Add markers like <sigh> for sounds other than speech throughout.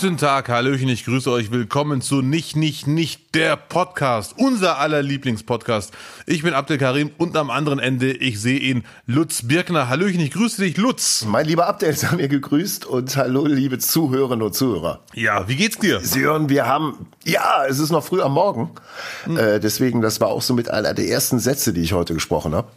Guten Tag, Hallöchen, ich grüße euch. Willkommen zu Nicht, Nicht, Nicht, der Podcast. Unser aller Lieblingspodcast. Ich bin Abdel Karim und am anderen Ende, ich sehe ihn, Lutz Birkner. Hallöchen, ich grüße dich, Lutz. Mein lieber Abdel, sei mir gegrüßt und hallo, liebe Zuhörerinnen und Zuhörer. Ja, wie geht's dir? Sie hören, wir haben, ja, es ist noch früh am Morgen. Hm. Äh, deswegen, das war auch so mit einer der ersten Sätze, die ich heute gesprochen habe.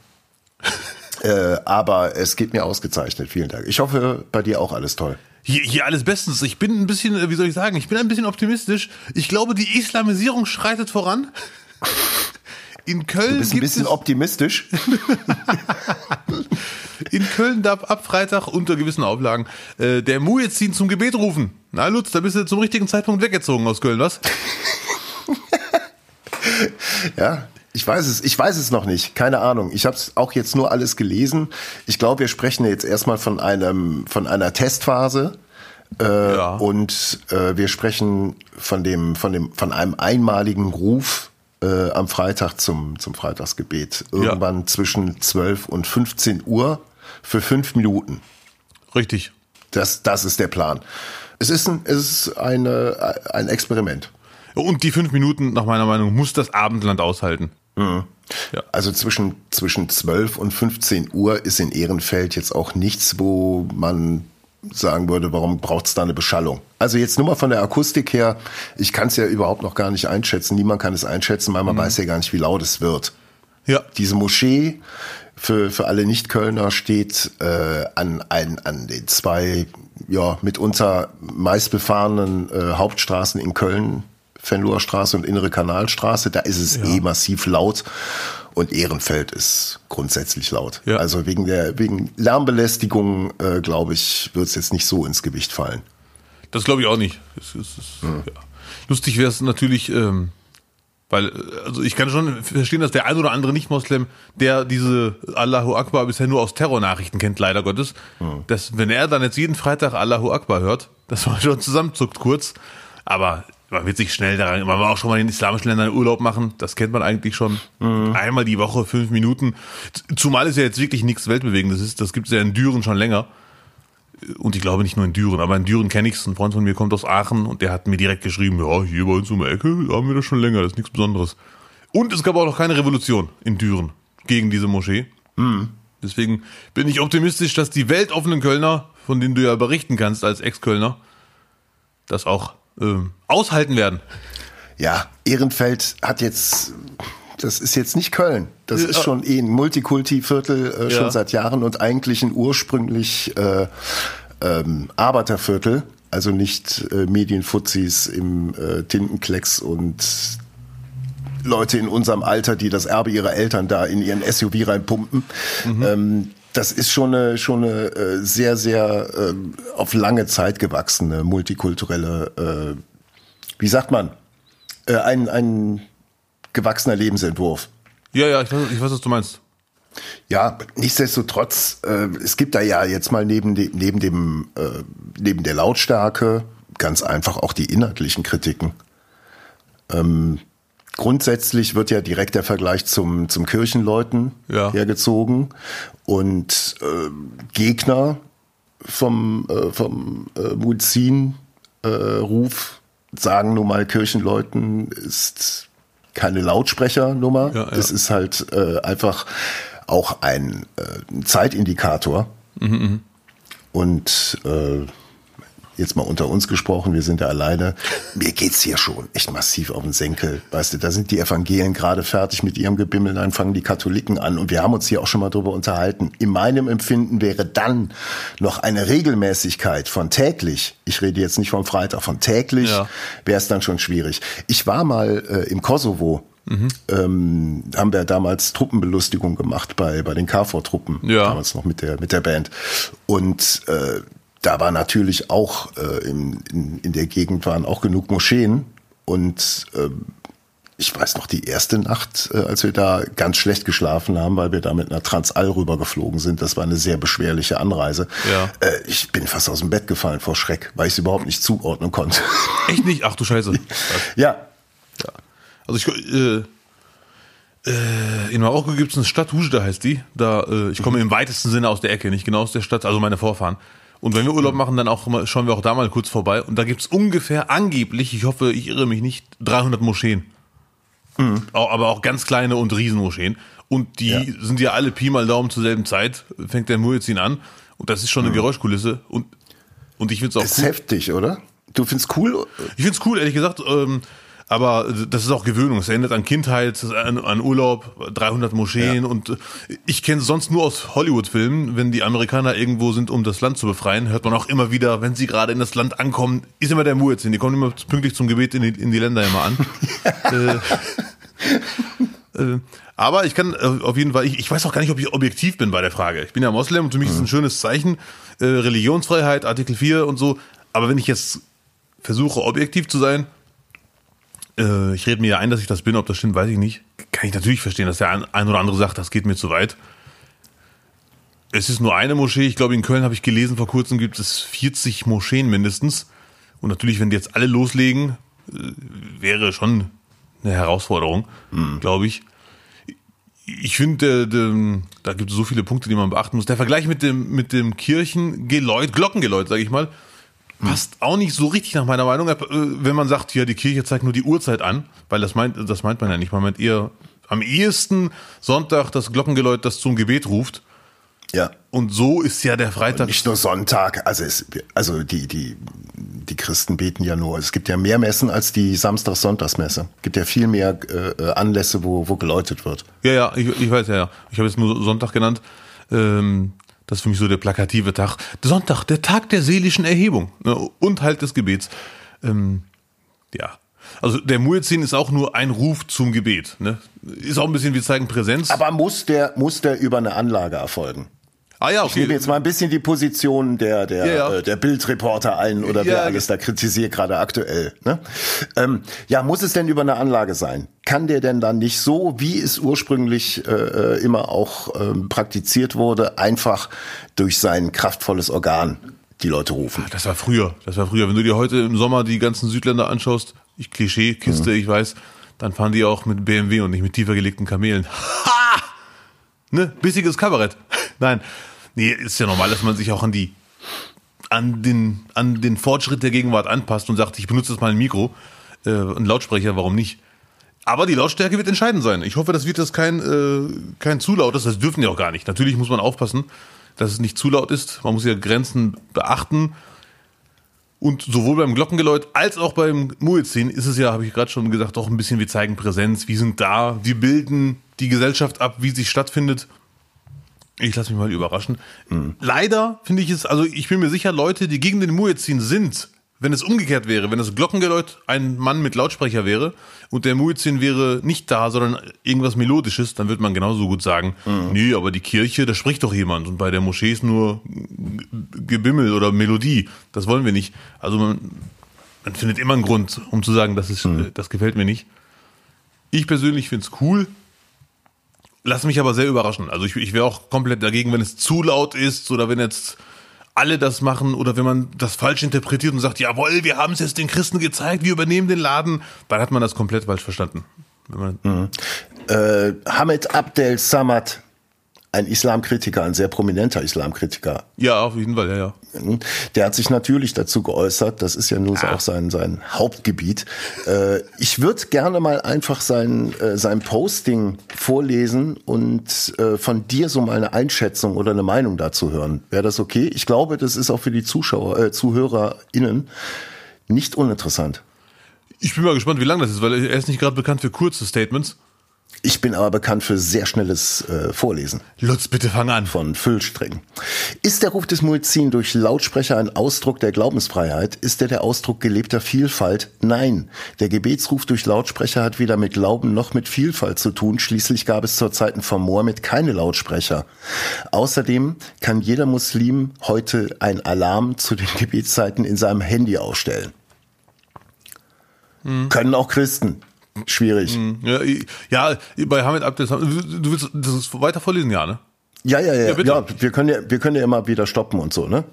<laughs> äh, aber es geht mir ausgezeichnet. Vielen Dank. Ich hoffe, bei dir auch alles toll. Hier, hier alles bestens. Ich bin ein bisschen, äh, wie soll ich sagen, ich bin ein bisschen optimistisch. Ich glaube, die Islamisierung schreitet voran. <laughs> In Köln du bist ein bisschen optimistisch. <laughs> In Köln darf ab Freitag unter gewissen Auflagen äh, der Muezzin zum Gebet rufen. Na Lutz, da bist du zum richtigen Zeitpunkt weggezogen aus Köln, was? <laughs> ja, ich weiß es, ich weiß es noch nicht, keine Ahnung. Ich habe es auch jetzt nur alles gelesen. Ich glaube, wir sprechen jetzt erstmal von einem von einer Testphase. Äh, ja. Und äh, wir sprechen von dem von dem von einem einmaligen Ruf äh, am Freitag zum zum Freitagsgebet irgendwann ja. zwischen 12 und 15 Uhr für fünf Minuten. Richtig. Das das ist der Plan. Es ist ein es ist eine ein Experiment. Und die fünf Minuten, nach meiner Meinung, muss das Abendland aushalten. Mhm. Ja. Also zwischen, zwischen 12 und 15 Uhr ist in Ehrenfeld jetzt auch nichts, wo man sagen würde, warum braucht es da eine Beschallung? Also jetzt nur mal von der Akustik her, ich kann es ja überhaupt noch gar nicht einschätzen. Niemand kann es einschätzen, weil man mhm. weiß ja gar nicht, wie laut es wird. Ja. Diese Moschee für, für alle Nicht-Kölner steht äh, an, ein, an den zwei ja, mitunter meistbefahrenen äh, Hauptstraßen in Köln Fenloher Straße und Innere Kanalstraße, da ist es ja. eh massiv laut. Und Ehrenfeld ist grundsätzlich laut. Ja. Also wegen der wegen Lärmbelästigung, äh, glaube ich, wird es jetzt nicht so ins Gewicht fallen. Das glaube ich auch nicht. Es, es, es, hm. ja. Lustig wäre es natürlich, ähm, weil, also ich kann schon verstehen, dass der ein oder andere Nicht-Moslem, der diese Allahu Akbar bisher nur aus Terrornachrichten kennt, leider Gottes, hm. dass wenn er dann jetzt jeden Freitag Allahu Akbar hört, dass man <laughs> schon zusammenzuckt kurz. Aber man wird sich schnell daran, man will auch schon mal in islamischen Ländern Urlaub machen, das kennt man eigentlich schon. Mhm. Einmal die Woche, fünf Minuten. Zumal es ja jetzt wirklich nichts Weltbewegendes ist, das gibt es ja in Düren schon länger. Und ich glaube nicht nur in Düren, aber in Düren kenne ich es. Ein Freund von mir kommt aus Aachen und der hat mir direkt geschrieben, ja, hier bei uns um die Ecke haben wir das schon länger, das ist nichts Besonderes. Und es gab auch noch keine Revolution in Düren gegen diese Moschee. Mhm. Deswegen bin ich optimistisch, dass die weltoffenen Kölner, von denen du ja berichten kannst als Ex-Kölner, das auch äh, aushalten werden. Ja, Ehrenfeld hat jetzt, das ist jetzt nicht Köln. Das ja. ist schon eh ein Multikulti-Viertel äh, schon ja. seit Jahren und eigentlich ein ursprünglich äh, ähm, Arbeiterviertel. Also nicht äh, Medienfuzis im äh, Tintenklecks und Leute in unserem Alter, die das Erbe ihrer Eltern da in ihren SUV reinpumpen. Mhm. Ähm, das ist schon eine, schon eine äh, sehr, sehr äh, auf lange Zeit gewachsene multikulturelle, äh, wie sagt man, äh, ein, ein gewachsener Lebensentwurf. Ja, ja, ich weiß, ich weiß, was du meinst. Ja, nichtsdestotrotz, äh, es gibt da ja jetzt mal neben, de, neben dem, äh, neben der Lautstärke ganz einfach auch die inhaltlichen Kritiken. Ähm, Grundsätzlich wird ja direkt der Vergleich zum, zum Kirchenleuten ja. hergezogen und äh, Gegner vom, äh, vom äh, Muezzin-Ruf äh, sagen nun mal, Kirchenleuten ist keine Lautsprechernummer. Ja, ja. Es ist halt äh, einfach auch ein äh, Zeitindikator. Mhm, mh. Und äh, jetzt mal unter uns gesprochen, wir sind ja alleine. Mir geht's hier schon echt massiv auf den Senkel. Weißt du, da sind die Evangelien gerade fertig mit ihrem Gebimmel, dann fangen die Katholiken an. Und wir haben uns hier auch schon mal drüber unterhalten. In meinem Empfinden wäre dann noch eine Regelmäßigkeit von täglich, ich rede jetzt nicht vom Freitag, von täglich, ja. wäre es dann schon schwierig. Ich war mal äh, im Kosovo Mhm. Ähm, haben wir damals Truppenbelustigung gemacht bei, bei den KFOR-Truppen, ja. damals noch mit der, mit der Band. Und äh, da war natürlich auch äh, in, in, in der Gegend waren auch genug Moscheen und äh, ich weiß noch, die erste Nacht, äh, als wir da ganz schlecht geschlafen haben, weil wir da mit einer Transall rübergeflogen sind, das war eine sehr beschwerliche Anreise. Ja. Äh, ich bin fast aus dem Bett gefallen vor Schreck, weil ich es überhaupt nicht zuordnen konnte. <laughs> Echt nicht? Ach du Scheiße. ja. ja. Also ich, äh, äh, in Marokko gibt es eine Stadt, Hujda heißt die. Da, äh, ich komme mhm. im weitesten Sinne aus der Ecke, nicht genau aus der Stadt, also meine Vorfahren. Und wenn wir Urlaub machen, dann auch mal, schauen wir auch da mal kurz vorbei. Und da gibt's ungefähr angeblich, ich hoffe, ich irre mich nicht, 300 Moscheen. Mhm. Aber auch ganz kleine und Riesenmoscheen. Und die ja. sind ja alle Pi mal Daumen zur selben Zeit, fängt der Muezzin an. Und das ist schon eine mhm. Geräuschkulisse. Und, und ich finde es auch das cool. ist heftig, oder? Du findest cool? Ich finde es cool, ehrlich gesagt. Ähm, aber das ist auch Gewöhnung. Es erinnert an Kindheit, an, an Urlaub, 300 Moscheen ja. und äh, ich kenne es sonst nur aus Hollywood-Filmen. Wenn die Amerikaner irgendwo sind, um das Land zu befreien, hört man auch immer wieder, wenn sie gerade in das Land ankommen, ist immer der Muezzin. Die kommen immer pünktlich zum Gebet in die, in die Länder immer an. <laughs> äh, äh, aber ich kann äh, auf jeden Fall, ich, ich weiß auch gar nicht, ob ich objektiv bin bei der Frage. Ich bin ja Moslem und für mich mhm. ist es ein schönes Zeichen. Äh, Religionsfreiheit, Artikel 4 und so. Aber wenn ich jetzt versuche, objektiv zu sein, äh, ich rede mir ja ein, dass ich das bin, ob das stimmt, weiß ich nicht. Kann ich natürlich verstehen, dass der ein oder andere sagt, das geht mir zu weit. Es ist nur eine Moschee. Ich glaube, in Köln habe ich gelesen, vor kurzem gibt es 40 Moscheen mindestens. Und natürlich, wenn die jetzt alle loslegen, äh, wäre schon eine Herausforderung, mhm. glaube ich. Ich finde, da gibt es so viele Punkte, die man beachten muss. Der Vergleich mit dem, mit dem Kirchengeläut, Glockengeläut, sage ich mal, passt auch nicht so richtig nach meiner Meinung. Äh, wenn man sagt, ja, die Kirche zeigt nur die Uhrzeit an, weil das meint, das meint man ja nicht. Man meint eher am ehesten Sonntag das Glockengeläut, das zum Gebet ruft. Ja. Und so ist ja der Freitag. Und nicht nur Sonntag, also es, also die, die, die Christen beten ja nur. Es gibt ja mehr Messen als die Samstags-Sonntagsmesse. Es gibt ja viel mehr äh, Anlässe, wo, wo geläutet wird. Ja, ja, ich, ich weiß ja, ja. Ich habe jetzt nur Sonntag genannt. Ähm, das ist für mich so der plakative Tag. Sonntag, der Tag der seelischen Erhebung ne, und halt des Gebets. Ähm, ja. Also der Muezzin ist auch nur ein Ruf zum Gebet. Ne? Ist auch ein bisschen wie zeigen Präsenz. Aber muss der, muss der über eine Anlage erfolgen? Ah ja, okay. Ich nehme jetzt mal ein bisschen die Position der, der, ja, ja. Äh, der Bildreporter ein oder wer alles da kritisiert, gerade aktuell. Ne? Ähm, ja, muss es denn über eine Anlage sein? Kann der denn dann nicht so, wie es ursprünglich äh, äh immer auch äh, praktiziert wurde, einfach durch sein kraftvolles Organ die Leute rufen? Das war früher. Das war früher. Wenn du dir heute im Sommer die ganzen Südländer anschaust, ich Klischee, Kiste, mhm. ich weiß, dann fahren die auch mit BMW und nicht mit tiefer gelegten Kamelen. <laughs> Ha! Ne? Bissiges Kabarett. <laughs> Nein. Nee, ist ja normal, dass man sich auch an die, an den, an den Fortschritt der Gegenwart anpasst und sagt, ich benutze jetzt mal ein Mikro, äh, ein Lautsprecher, warum nicht? Aber die Lautstärke wird entscheidend sein. Ich hoffe, das wird das kein, äh, kein zu lautes, das dürfen die auch gar nicht. Natürlich muss man aufpassen, dass es nicht zu laut ist. Man muss ja Grenzen beachten. Und sowohl beim Glockengeläut als auch beim Muezzin ist es ja, habe ich gerade schon gesagt, auch ein bisschen wie zeigen Präsenz. Wir sind da, wir bilden die Gesellschaft ab, wie sie stattfindet. Ich lasse mich mal überraschen. Mhm. Leider finde ich es, also ich bin mir sicher, Leute, die gegen den Muezzin sind, wenn es umgekehrt wäre, wenn das Glockengeläut ein Mann mit Lautsprecher wäre und der Muezzin wäre nicht da, sondern irgendwas Melodisches, dann würde man genauso gut sagen, mhm. nee, aber die Kirche, da spricht doch jemand und bei der Moschee ist nur Gebimmel oder Melodie. Das wollen wir nicht. Also man, man findet immer einen Grund, um zu sagen, das ist, mhm. das gefällt mir nicht. Ich persönlich finde es cool, Lass mich aber sehr überraschen. Also ich, ich wäre auch komplett dagegen, wenn es zu laut ist oder wenn jetzt alle das machen oder wenn man das falsch interpretiert und sagt, jawohl, wir haben es jetzt den Christen gezeigt, wir übernehmen den Laden, dann hat man das komplett falsch verstanden. Mhm. Äh, Hamid Abdel Samad ein Islamkritiker, ein sehr prominenter Islamkritiker. Ja, auf jeden Fall, ja, ja. Der hat sich natürlich dazu geäußert, das ist ja nun ah. auch sein, sein Hauptgebiet. Äh, ich würde gerne mal einfach sein, äh, sein Posting vorlesen und äh, von dir so mal eine Einschätzung oder eine Meinung dazu hören. Wäre das okay? Ich glaube, das ist auch für die Zuschauer, äh, ZuhörerInnen nicht uninteressant. Ich bin mal gespannt, wie lang das ist, weil er ist nicht gerade bekannt für kurze Statements. Ich bin aber bekannt für sehr schnelles äh, Vorlesen. Lutz, bitte fang an. Von Füllsträngen. Ist der Ruf des Muezzin durch Lautsprecher ein Ausdruck der Glaubensfreiheit? Ist er der Ausdruck gelebter Vielfalt? Nein. Der Gebetsruf durch Lautsprecher hat weder mit Glauben noch mit Vielfalt zu tun. Schließlich gab es zur Zeiten von Mohammed keine Lautsprecher. Außerdem kann jeder Muslim heute ein Alarm zu den Gebetszeiten in seinem Handy ausstellen. Hm. Können auch Christen schwierig. Mhm. Ja, ja bei Hamid Abdel, du willst das weiter vorlesen, ja, ne? Ja, ja, ja, ja, ja, wir können ja, wir können ja immer wieder stoppen und so, ne?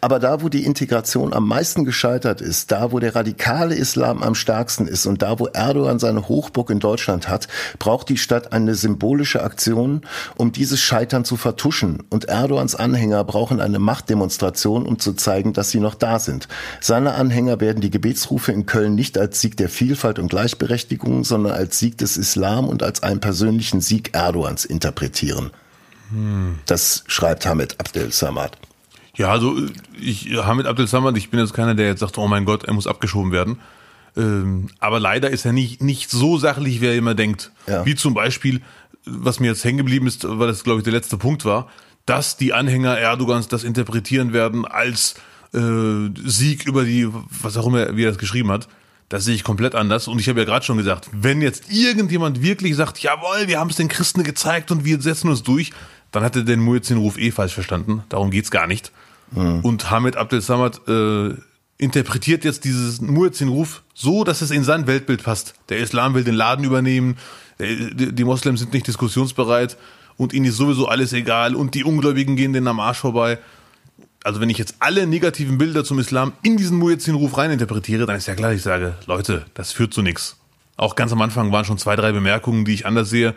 Aber da, wo die Integration am meisten gescheitert ist, da, wo der radikale Islam am stärksten ist und da, wo Erdogan seine Hochburg in Deutschland hat, braucht die Stadt eine symbolische Aktion, um dieses Scheitern zu vertuschen. Und Erdogans Anhänger brauchen eine Machtdemonstration, um zu zeigen, dass sie noch da sind. Seine Anhänger werden die Gebetsrufe in Köln nicht als Sieg der Vielfalt und Gleichberechtigung, sondern als Sieg des Islam und als einen persönlichen Sieg Erdogans interpretieren. Hm. Das schreibt Hamid Abdel Samad. Ja, also ich, Hamid Abdel Samad, ich bin jetzt keiner, der jetzt sagt, oh mein Gott, er muss abgeschoben werden. Ähm, aber leider ist er nicht, nicht so sachlich, wie er immer denkt. Ja. Wie zum Beispiel, was mir jetzt hängen geblieben ist, weil das, glaube ich, der letzte Punkt war, dass die Anhänger Erdogans das interpretieren werden als äh, Sieg über die, was auch immer, wie er das geschrieben hat. Das sehe ich komplett anders. Und ich habe ja gerade schon gesagt, wenn jetzt irgendjemand wirklich sagt, jawohl, wir haben es den Christen gezeigt und wir setzen uns durch, dann hat er den Muezzin-Ruf eh falsch verstanden. Darum geht's gar nicht. Mhm. Und Hamid Abdel Samad äh, interpretiert jetzt dieses Muezzin-Ruf so, dass es in sein Weltbild passt. Der Islam will den Laden übernehmen, die Moslems sind nicht diskussionsbereit und ihnen ist sowieso alles egal und die Ungläubigen gehen denen am Arsch vorbei. Also wenn ich jetzt alle negativen Bilder zum Islam in diesen Muezzin-Ruf reininterpretiere, dann ist ja klar, ich sage, Leute, das führt zu nichts. Auch ganz am Anfang waren schon zwei, drei Bemerkungen, die ich anders sehe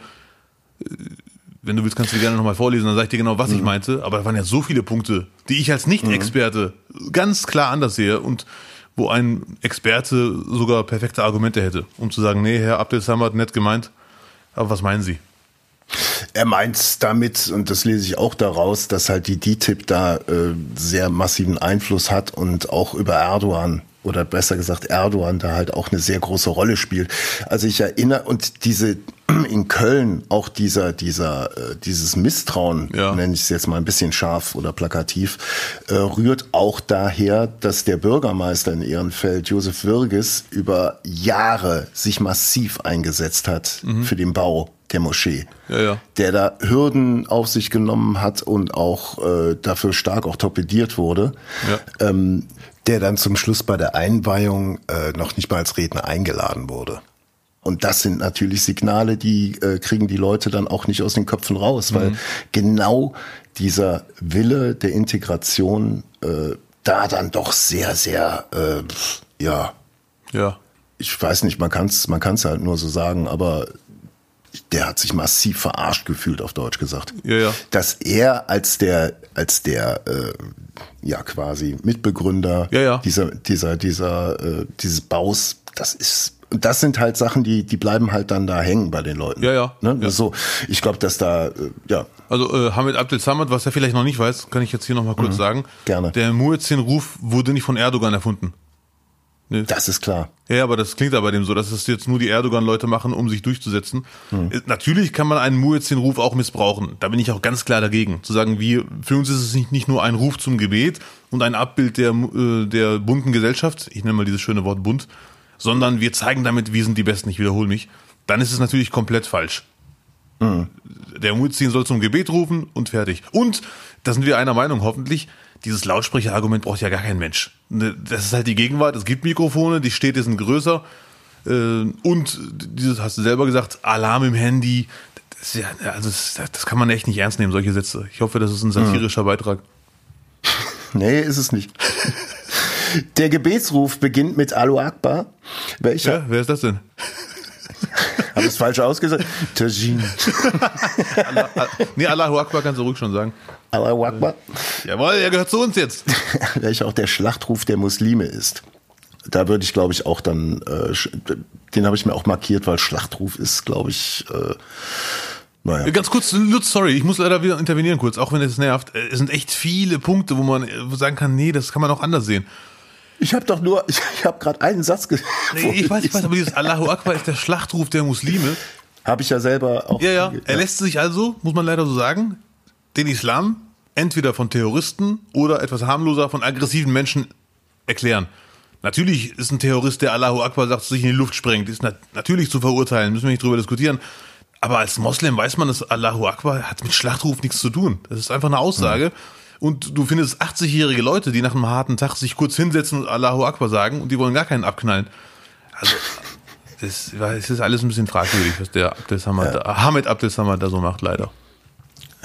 wenn du willst, kannst du gerne nochmal vorlesen, dann sag ich dir genau, was mhm. ich meinte. Aber da waren ja so viele Punkte, die ich als Nicht-Experte mhm. ganz klar anders sehe und wo ein Experte sogar perfekte Argumente hätte, um zu sagen, nee, Herr Abdel Samad, nett gemeint, aber was meinen Sie? Er meint damit, und das lese ich auch daraus, dass halt die DTIP da äh, sehr massiven Einfluss hat und auch über Erdogan oder besser gesagt Erdogan da halt auch eine sehr große Rolle spielt. Also ich erinnere und diese in Köln auch dieser dieser äh, dieses Misstrauen ja. nenne ich es jetzt mal ein bisschen scharf oder plakativ äh, rührt auch daher, dass der Bürgermeister in Ehrenfeld Josef Wirges über Jahre sich massiv eingesetzt hat mhm. für den Bau der Moschee, ja, ja. der da Hürden auf sich genommen hat und auch äh, dafür stark auch torpediert wurde. Ja. Ähm, der dann zum Schluss bei der Einweihung äh, noch nicht mal als Redner eingeladen wurde. Und das sind natürlich Signale, die äh, kriegen die Leute dann auch nicht aus den Köpfen raus, weil mhm. genau dieser Wille der Integration äh, da dann doch sehr, sehr, äh, ja, ja. Ich weiß nicht, man kann es man kann's halt nur so sagen, aber der hat sich massiv verarscht gefühlt, auf Deutsch gesagt. Ja, ja. Dass er als der, als der, äh, ja, quasi Mitbegründer ja, ja. dieser, dieser, dieser, äh, dieses Baus, das ist, das sind halt Sachen, die, die bleiben halt dann da hängen bei den Leuten. Ja, ja. Ne? ja. So, ich glaube, dass da, äh, ja. Also äh, Hamid Abdel Samad, was er vielleicht noch nicht weiß, kann ich jetzt hier nochmal kurz mhm. sagen. Gerne. Der Muezzin-Ruf wurde nicht von Erdogan erfunden. Nee. Das ist klar. Ja, aber das klingt aber dem so, dass es jetzt nur die Erdogan-Leute machen, um sich durchzusetzen. Hm. Natürlich kann man einen Muezzin-Ruf auch missbrauchen. Da bin ich auch ganz klar dagegen. Zu sagen, wir, für uns ist es nicht, nicht nur ein Ruf zum Gebet und ein Abbild der, äh, der bunten Gesellschaft, ich nenne mal dieses schöne Wort bunt, sondern wir zeigen damit, wir sind die Besten, ich wiederhole mich. Dann ist es natürlich komplett falsch. Hm. Der Muezzin soll zum Gebet rufen und fertig. Und, da sind wir einer Meinung hoffentlich, dieses Lautsprecherargument braucht ja gar kein Mensch. Ne, das ist halt die Gegenwart. Es gibt Mikrofone, die Städte sind größer. Äh, und dieses hast du selber gesagt, Alarm im Handy. Das, ja, also das, das, kann man echt nicht ernst nehmen, solche Sätze. Ich hoffe, das ist ein satirischer hm. Beitrag. <laughs> Nee, ist es nicht. Der Gebetsruf beginnt mit Alu Akbar. Welcher? Ja, wer ist das denn? Habe ich es falsch ausgesagt? <laughs> Tajin. Allah, <laughs> nee, Allahu Akbar kannst du ruhig schon sagen. Allahu Akbar. Jawohl, er gehört zu uns jetzt. <laughs> Welcher auch der Schlachtruf der Muslime ist. Da würde ich, glaube ich, auch dann, äh, den habe ich mir auch markiert, weil Schlachtruf ist, glaube ich, äh, naja. Ganz kurz, Lutz, sorry, ich muss leider wieder intervenieren kurz, auch wenn es nervt. Es sind echt viele Punkte, wo man sagen kann, nee, das kann man auch anders sehen. Ich habe doch nur, ich, ich habe gerade einen Satz gesagt. Nee, ich weiß, ich weiß, aber dieses Allahu Akbar ist der Schlachtruf der Muslime. Habe ich ja selber auch. Ja, ja. Er lässt sich also, muss man leider so sagen, den Islam entweder von Terroristen oder etwas harmloser von aggressiven Menschen erklären. Natürlich ist ein Terrorist, der Allahu Akbar sagt, sich in die Luft sprengt, ist nat natürlich zu verurteilen, müssen wir nicht drüber diskutieren. Aber als Moslem weiß man, dass Allahu Akbar hat mit Schlachtruf nichts zu tun. Das ist einfach eine Aussage. Mhm. Und du findest 80-jährige Leute, die nach einem harten Tag sich kurz hinsetzen und Allahu Akbar sagen und die wollen gar keinen abknallen. Also, das, das ist alles ein bisschen fragwürdig, was der Abdel Samad, ja. Hamid Abdel Samad da so macht, leider.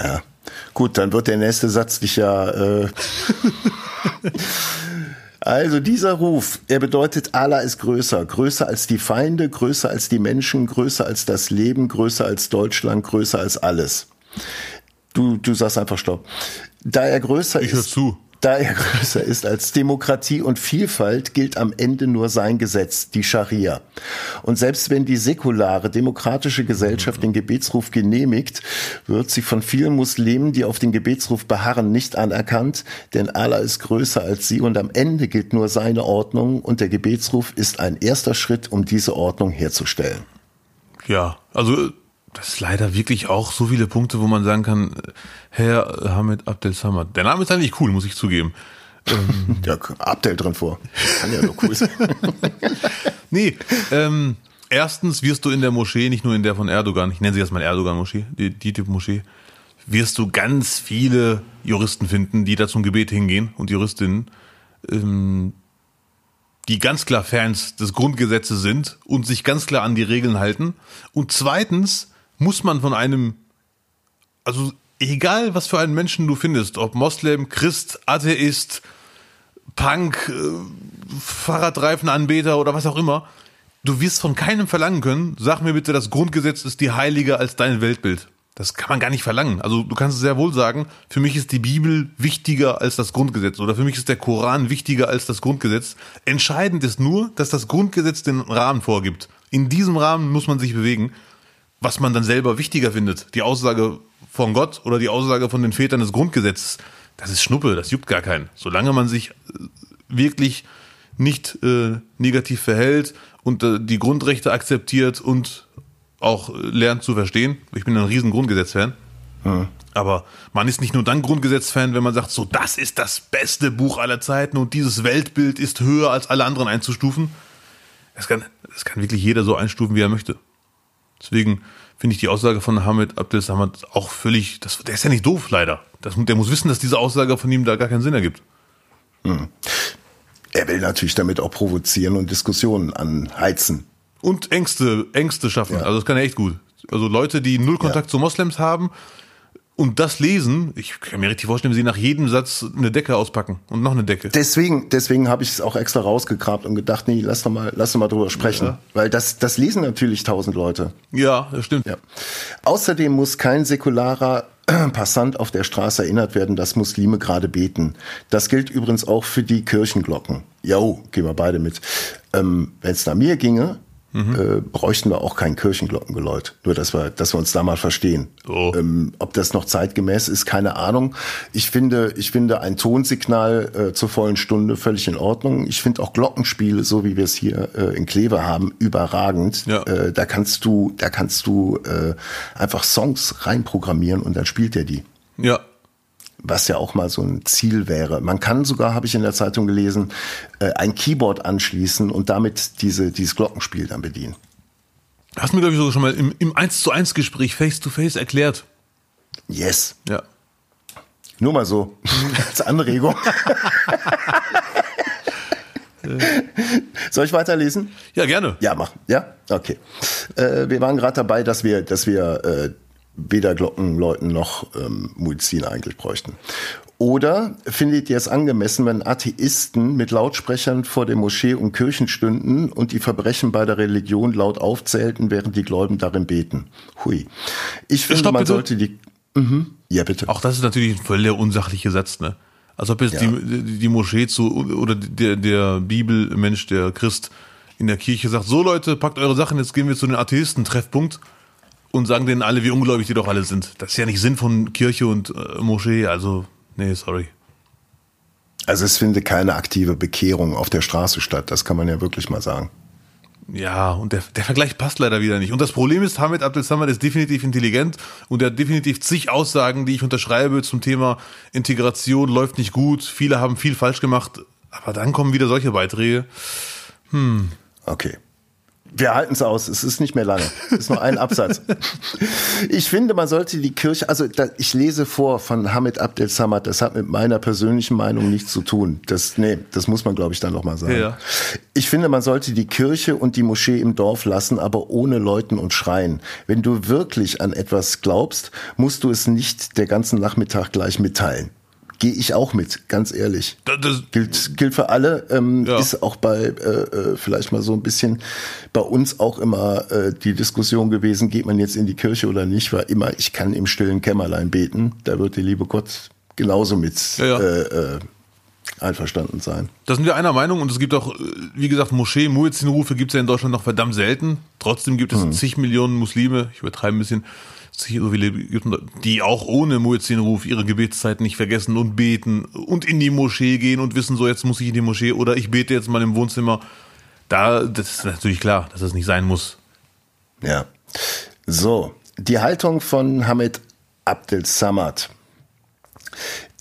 Ja. Gut, dann wird der nächste Satz dich ja. Äh <laughs> also dieser Ruf, er bedeutet, Allah ist größer, größer als die Feinde, größer als die Menschen, größer als das Leben, größer als Deutschland, größer als alles. Du, du sagst einfach Stopp. Da er größer ich ist. Zu. Da er größer ist als Demokratie und Vielfalt, gilt am Ende nur sein Gesetz, die Scharia. Und selbst wenn die säkulare, demokratische Gesellschaft den Gebetsruf genehmigt, wird sie von vielen Muslimen, die auf den Gebetsruf beharren, nicht anerkannt, denn Allah ist größer als sie und am Ende gilt nur seine Ordnung und der Gebetsruf ist ein erster Schritt, um diese Ordnung herzustellen. Ja, also das ist leider wirklich auch so viele Punkte, wo man sagen kann, Herr Hamid Abdel Samad. Der Name ist eigentlich cool, muss ich zugeben. Ähm, <laughs> ja, Abdel drin vor. Kann ja nur cool sein. <laughs> nee, ähm, erstens wirst du in der Moschee, nicht nur in der von Erdogan, ich nenne sie erstmal Erdogan-Moschee, die, die Typ Moschee, wirst du ganz viele Juristen finden, die da zum Gebet hingehen und Juristinnen, ähm, die ganz klar Fans des Grundgesetzes sind und sich ganz klar an die Regeln halten. Und zweitens muss man von einem, also egal was für einen Menschen du findest, ob Moslem, Christ, Atheist, Punk, äh, Fahrradreifenanbeter oder was auch immer, du wirst von keinem verlangen können, sag mir bitte, das Grundgesetz ist dir heiliger als dein Weltbild. Das kann man gar nicht verlangen. Also du kannst sehr wohl sagen, für mich ist die Bibel wichtiger als das Grundgesetz oder für mich ist der Koran wichtiger als das Grundgesetz. Entscheidend ist nur, dass das Grundgesetz den Rahmen vorgibt. In diesem Rahmen muss man sich bewegen was man dann selber wichtiger findet. Die Aussage von Gott oder die Aussage von den Vätern des Grundgesetzes, das ist Schnuppe, das juckt gar keinen. Solange man sich äh, wirklich nicht äh, negativ verhält und äh, die Grundrechte akzeptiert und auch äh, lernt zu verstehen. Ich bin ein riesen Grundgesetz-Fan. Mhm. Aber man ist nicht nur dann Grundgesetz-Fan, wenn man sagt, so, das ist das beste Buch aller Zeiten und dieses Weltbild ist höher als alle anderen einzustufen. Das kann, das kann wirklich jeder so einstufen, wie er möchte. Deswegen finde ich die Aussage von Hamid Abdel Samad auch völlig, das, der ist ja nicht doof, leider. Das, der muss wissen, dass diese Aussage von ihm da gar keinen Sinn ergibt. Hm. Er will natürlich damit auch provozieren und Diskussionen anheizen. Und Ängste, Ängste schaffen. Ja. Also das kann er echt gut. Also Leute, die null Kontakt ja. zu Moslems haben, und das lesen, ich kann mir richtig vorstellen, wie sie nach jedem Satz eine Decke auspacken und noch eine Decke. Deswegen, deswegen habe ich es auch extra rausgegrabt und gedacht, nee, lass doch mal, lass doch mal drüber sprechen. Ja. Weil das, das lesen natürlich tausend Leute. Ja, das stimmt. Ja. Außerdem muss kein säkularer <clears throat> Passant auf der Straße erinnert werden, dass Muslime gerade beten. Das gilt übrigens auch für die Kirchenglocken. Jo, gehen wir beide mit. Ähm, Wenn es nach mir ginge, mhm. äh, bräuchten wir auch kein Kirchenglockengeläut. Nur, dass wir, dass wir uns da mal verstehen. Oh. Ähm, ob das noch zeitgemäß ist, keine Ahnung. Ich finde, ich finde ein Tonsignal äh, zur vollen Stunde völlig in Ordnung. Ich finde auch Glockenspiele, so wie wir es hier äh, in Kleve haben, überragend. Ja. Äh, da kannst du, da kannst du äh, einfach Songs reinprogrammieren und dann spielt er die. Ja, was ja auch mal so ein Ziel wäre. Man kann sogar, habe ich in der Zeitung gelesen, äh, ein Keyboard anschließen und damit diese, dieses Glockenspiel dann bedienen. Hast du mir, glaube ich, sogar schon mal im, im 1 zu 1 Gespräch face-to-face erklärt. Yes. Ja. Nur mal so, <laughs> als Anregung. <laughs> Soll ich weiterlesen? Ja, gerne. Ja, mach. Ja, okay. Äh, wir waren gerade dabei, dass wir, dass wir äh, weder Glockenleuten noch ähm, Muizin eigentlich bräuchten. Oder findet ihr es angemessen, wenn Atheisten mit Lautsprechern vor der Moschee und Kirchen stünden und die Verbrechen bei der Religion laut aufzählten, während die Gläubigen darin beten? Hui. Ich finde, Stopp, man bitte. sollte die. Mhm. Ja, bitte. Auch das ist natürlich ein völlig unsachlicher Satz, ne? Als ob jetzt ja. die, die Moschee zu oder der, der Bibelmensch, der Christ in der Kirche sagt: So Leute, packt eure Sachen, jetzt gehen wir zu den Atheisten-Treffpunkt und sagen denen alle, wie ungläubig die doch alle sind. Das ist ja nicht Sinn von Kirche und äh, Moschee, also nee, sorry. Also es findet keine aktive Bekehrung auf der Straße statt, das kann man ja wirklich mal sagen. Ja, und der, der Vergleich passt leider wieder nicht. Und das Problem ist, Hamid Abdel Samad ist definitiv intelligent und er hat definitiv zig Aussagen, die ich unterschreibe zum Thema Integration läuft nicht gut, viele haben viel falsch gemacht, aber dann kommen wieder solche Beiträge. Hm. Okay. Wir halten es aus, es ist nicht mehr lange. Es ist nur ein Absatz. Ich finde, man sollte die Kirche, also da, ich lese vor von Hamid Abdel Samad, das hat mit meiner persönlichen Meinung nichts zu tun. Das, nee, das muss man, glaube ich, dann nochmal sagen. Ja. Ich finde, man sollte die Kirche und die Moschee im Dorf lassen, aber ohne Läuten und Schreien. Wenn du wirklich an etwas glaubst, musst du es nicht der ganzen Nachmittag gleich mitteilen gehe ich auch mit, ganz ehrlich. Das, das gilt, gilt für alle. Ähm, ja. Ist auch bei äh, äh, vielleicht mal so ein bisschen bei uns auch immer äh, die Diskussion gewesen, geht man jetzt in die Kirche oder nicht, war immer, ich kann im stillen Kämmerlein beten. Da wird der liebe Gott genauso mit ja, ja. Äh, äh, einverstanden sein. Da sind wir einer Meinung und es gibt auch, wie gesagt, Moschee, Muezzin-Rufe gibt es ja in Deutschland noch verdammt selten. Trotzdem gibt es hm. zig Millionen Muslime, ich übertreibe ein bisschen, so viele die auch ohne Muezzinruf ihre Gebetszeiten nicht vergessen und beten und in die Moschee gehen und wissen, so jetzt muss ich in die Moschee oder ich bete jetzt mal im Wohnzimmer. Da, das ist natürlich klar, dass das nicht sein muss. Ja. So, die Haltung von Hamid Abdel Samad.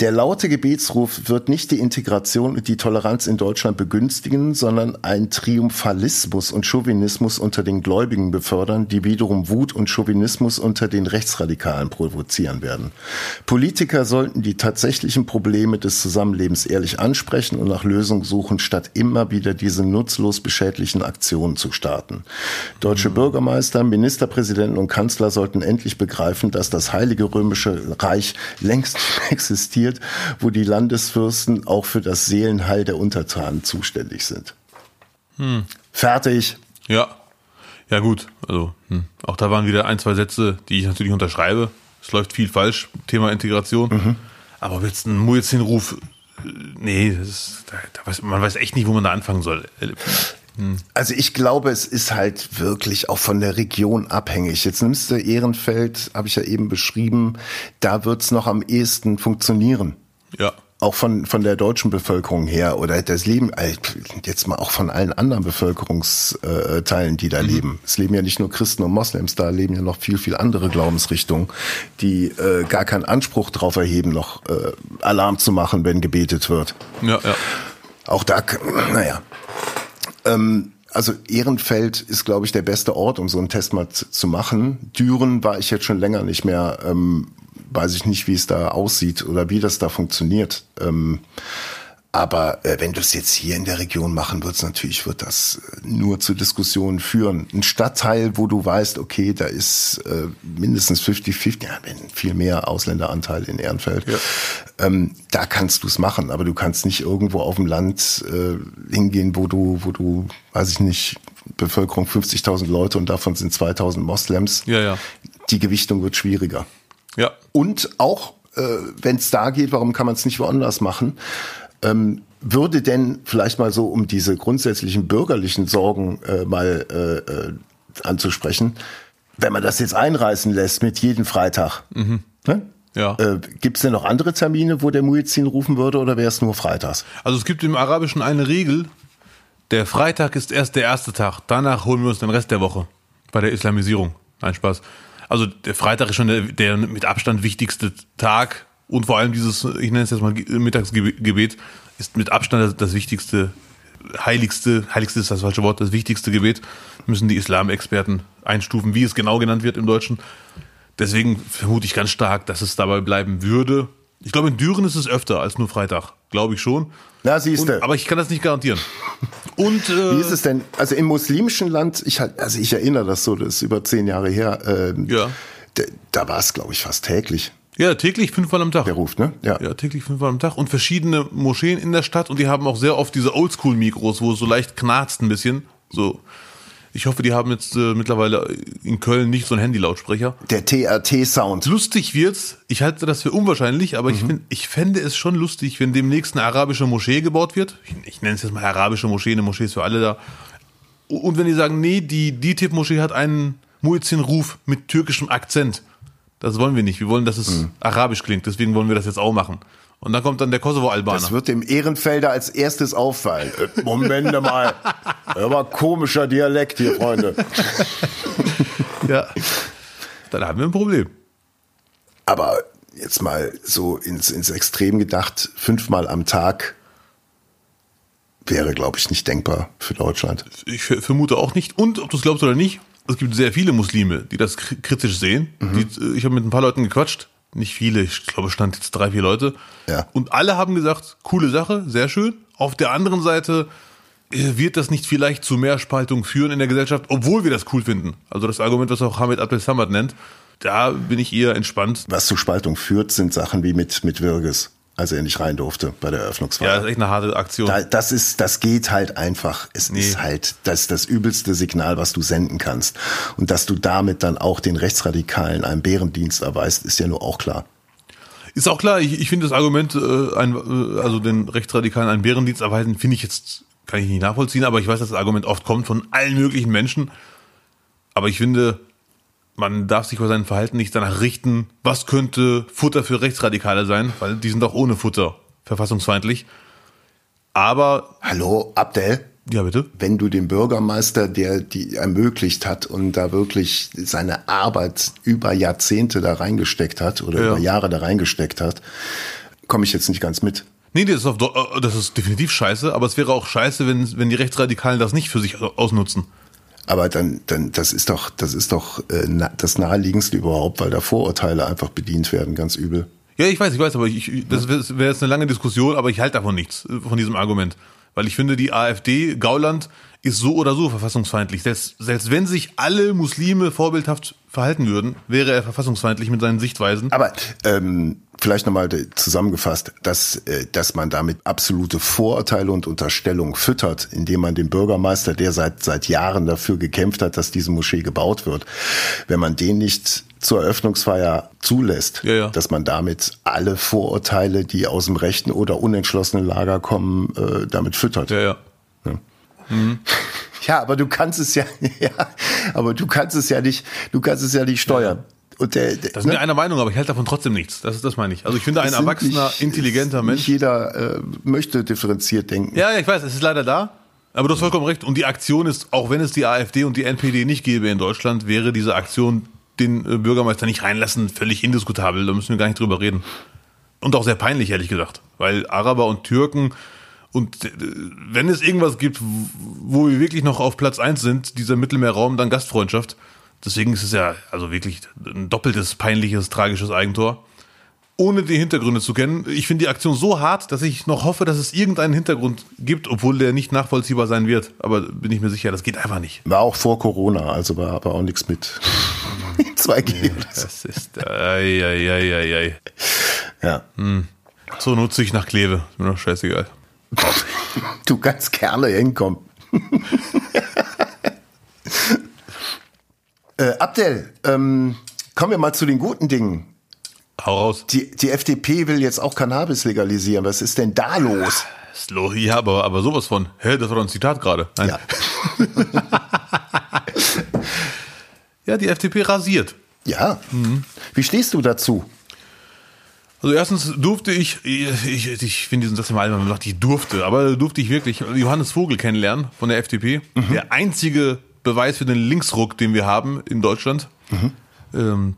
Der laute Gebetsruf wird nicht die Integration und die Toleranz in Deutschland begünstigen, sondern ein Triumphalismus und Chauvinismus unter den Gläubigen befördern, die wiederum Wut und Chauvinismus unter den Rechtsradikalen provozieren werden. Politiker sollten die tatsächlichen Probleme des Zusammenlebens ehrlich ansprechen und nach Lösungen suchen, statt immer wieder diese nutzlos beschädlichen Aktionen zu starten. Deutsche Bürgermeister, Ministerpräsidenten und Kanzler sollten endlich begreifen, dass das Heilige Römische Reich längst existiert existiert, wo die Landesfürsten auch für das Seelenheil der Untertanen zuständig sind. Hm. Fertig. Ja. Ja, gut. Also, hm. auch da waren wieder ein, zwei Sätze, die ich natürlich unterschreibe. Es läuft viel falsch, Thema Integration. Mhm. Aber jetzt ein Muezzin-Ruf, äh, nee, ist, da, da weiß, man weiß echt nicht, wo man da anfangen soll. Also ich glaube, es ist halt wirklich auch von der Region abhängig. Jetzt nimmst du Ehrenfeld, habe ich ja eben beschrieben, da wird's noch am ehesten funktionieren. Ja. Auch von, von der deutschen Bevölkerung her oder das Leben, äh, jetzt mal auch von allen anderen Bevölkerungsteilen, die da mhm. leben. Es leben ja nicht nur Christen und Moslems, da leben ja noch viel, viel andere Glaubensrichtungen, die äh, gar keinen Anspruch drauf erheben, noch äh, Alarm zu machen, wenn gebetet wird. Ja, ja. Auch da, naja. Ähm, also Ehrenfeld ist, glaube ich, der beste Ort, um so einen Test mal zu machen. Düren war ich jetzt schon länger nicht mehr. Ähm, weiß ich nicht, wie es da aussieht oder wie das da funktioniert. Ähm, aber äh, wenn du es jetzt hier in der Region machen würdest, natürlich wird das äh, nur zu Diskussionen führen. Ein Stadtteil, wo du weißt, okay, da ist äh, mindestens 50-50, ja, wenn viel mehr Ausländeranteil in Ehrenfeld, ja. ähm, da kannst du es machen. Aber du kannst nicht irgendwo auf dem Land äh, hingehen, wo du, wo du, weiß ich nicht, Bevölkerung 50.000 Leute und davon sind 2.000 Moslems. Ja, ja. Die Gewichtung wird schwieriger. Ja. Und auch, äh, wenn es da geht, warum kann man es nicht woanders machen? Ähm, würde denn vielleicht mal so, um diese grundsätzlichen bürgerlichen Sorgen äh, mal äh, äh, anzusprechen, wenn man das jetzt einreißen lässt mit jedem Freitag, mhm. ne? Ja. Äh, gibt es denn noch andere Termine, wo der Muezzin rufen würde oder wäre es nur freitags? Also es gibt im Arabischen eine Regel, der Freitag ist erst der erste Tag, danach holen wir uns den Rest der Woche bei der Islamisierung. Nein, Spaß. Also der Freitag ist schon der, der mit Abstand wichtigste Tag und vor allem dieses, ich nenne es jetzt mal Mittagsgebet, ist mit Abstand das, wichtigste, heiligste, heiligste ist das falsche Wort, das wichtigste Gebet, müssen die Islamexperten einstufen, wie es genau genannt wird im Deutschen. Deswegen vermute ich ganz stark, dass es dabei bleiben würde. Ich glaube, in Düren ist es öfter als nur Freitag. Glaube ich schon. Na, siehst du. Aber ich kann das nicht garantieren. Und, äh, Wie ist es denn? Also im muslimischen Land, ich, also ich erinnere das so, das ist über zehn Jahre her. Äh, ja. Da war es, glaube ich, fast täglich. Ja, täglich fünfmal am Tag. Der ruft, ne? Ja. ja, täglich fünfmal am Tag und verschiedene Moscheen in der Stadt und die haben auch sehr oft diese Oldschool-Mikros, wo es so leicht knarzt ein bisschen. So. Ich hoffe, die haben jetzt äh, mittlerweile in Köln nicht so einen Handy-Lautsprecher. Der TRT-Sound. Lustig wird's. Ich halte das für unwahrscheinlich, aber mhm. ich, find, ich fände es schon lustig, wenn demnächst eine arabische Moschee gebaut wird. Ich, ich nenne es jetzt mal arabische Moschee, eine Moschee ist für alle da. Und wenn die sagen, nee, die DTIP-Moschee hat einen Muezzin-Ruf mit türkischem Akzent das wollen wir nicht. Wir wollen, dass es mhm. arabisch klingt. Deswegen wollen wir das jetzt auch machen. Und dann kommt dann der Kosovo-Albaner. Das wird dem Ehrenfelder als erstes auffallen. Äh, Moment mal. Aber komischer Dialekt hier, Freunde. <laughs> ja. Dann haben wir ein Problem. Aber jetzt mal so ins, ins Extrem gedacht, fünfmal am Tag wäre, glaube ich, nicht denkbar für Deutschland. Ich vermute auch nicht. Und ob du es glaubst oder nicht, es gibt sehr viele Muslime, die das kritisch sehen. Mhm. Die, ich habe mit ein paar Leuten gequatscht. Nicht viele, ich glaube, stand jetzt drei, vier Leute. Ja. Und alle haben gesagt, coole Sache, sehr schön. Auf der anderen Seite äh, wird das nicht vielleicht zu mehr Spaltung führen in der Gesellschaft, obwohl wir das cool finden. Also das Argument, was auch Hamid Abdel Samad nennt, da bin ich eher entspannt. Was zu Spaltung führt, sind Sachen wie mit, mit Wirges als er nicht rein durfte bei der Eröffnungsfeier. Ja, das ist echt eine harte Aktion. Da, das ist, das geht halt einfach. Es nee. ist halt das, das übelste Signal, was du senden kannst. Und dass du damit dann auch den Rechtsradikalen einen Bärendienst erweist, ist ja nur auch klar. Ist auch klar. Ich, ich finde das Argument, äh, ein, äh, also den Rechtsradikalen einen Bärendienst erweisen, finde ich jetzt, kann ich nicht nachvollziehen, aber ich weiß, dass das Argument oft kommt von allen möglichen Menschen. Aber ich finde, man darf sich bei seinem Verhalten nicht danach richten, was könnte Futter für Rechtsradikale sein, weil die sind auch ohne Futter verfassungsfeindlich. Aber. Hallo, Abdel? Ja, bitte. Wenn du den Bürgermeister, der die ermöglicht hat und da wirklich seine Arbeit über Jahrzehnte da reingesteckt hat oder ja. über Jahre da reingesteckt hat, komme ich jetzt nicht ganz mit. Nee, das ist, auf, das ist definitiv scheiße, aber es wäre auch scheiße, wenn, wenn die Rechtsradikalen das nicht für sich ausnutzen. Aber dann, dann, das ist doch, das ist doch äh, das naheliegendste überhaupt, weil da Vorurteile einfach bedient werden, ganz übel. Ja, ich weiß, ich weiß, aber ich, das wäre jetzt eine lange Diskussion, aber ich halte davon nichts, von diesem Argument. Weil ich finde, die AfD, Gauland, ist so oder so verfassungsfeindlich. Selbst, selbst wenn sich alle Muslime vorbildhaft verhalten würden, wäre er verfassungsfeindlich mit seinen Sichtweisen. Aber ähm, vielleicht nochmal zusammengefasst, dass, äh, dass man damit absolute Vorurteile und Unterstellungen füttert, indem man den Bürgermeister, der seit, seit Jahren dafür gekämpft hat, dass diese Moschee gebaut wird, wenn man den nicht zur Eröffnungsfeier zulässt, ja, ja. dass man damit alle Vorurteile, die aus dem rechten oder unentschlossenen Lager kommen, äh, damit füttert. Ja, ja. ja. Mhm. <laughs> Ja, aber du kannst es ja, <laughs> ja, aber du kannst es ja nicht, du kannst es ja nicht steuern. Und der, der, das ist ne? einer Meinung, aber ich halte davon trotzdem nichts. Das ist das meine ich. Also ich finde, ein erwachsener, nicht, intelligenter Mensch. Nicht jeder äh, möchte differenziert denken. Ja, ja, ich weiß, es ist leider da. Aber du hast vollkommen recht. Und die Aktion ist, auch wenn es die AfD und die NPD nicht gäbe in Deutschland, wäre diese Aktion, den äh, Bürgermeister nicht reinlassen, völlig indiskutabel. Da müssen wir gar nicht drüber reden. Und auch sehr peinlich, ehrlich gesagt. Weil Araber und Türken und äh, wenn es irgendwas gibt, wo wir wirklich noch auf Platz eins sind, dieser Mittelmeerraum, dann Gastfreundschaft. Deswegen ist es ja also wirklich ein doppeltes, peinliches, tragisches Eigentor. Ohne die Hintergründe zu kennen. Ich finde die Aktion so hart, dass ich noch hoffe, dass es irgendeinen Hintergrund gibt, obwohl der nicht nachvollziehbar sein wird. Aber bin ich mir sicher, das geht einfach nicht. War auch vor Corona, also war aber auch nichts mit <laughs> 2G. Nee, das ist. Ei, ei, ei, ei, ei. Ja. Hm. So nutze ich nach Kleve. Ist mir doch scheißegal. Du kannst gerne hinkommen. <laughs> Äh, Abdel, ähm, kommen wir mal zu den guten Dingen. Hau raus. Die, die FDP will jetzt auch Cannabis legalisieren. Was ist denn da los? Ja, aber, aber sowas von. Hä, das war doch ein Zitat gerade. Ja. <laughs> ja, die FDP rasiert. Ja. Mhm. Wie stehst du dazu? Also erstens durfte ich, ich, ich finde diesen Satz immer man sagt, ich durfte, aber durfte ich wirklich Johannes Vogel kennenlernen von der FDP. Mhm. Der einzige Beweis für den Linksruck, den wir haben in Deutschland. Mhm. Ähm,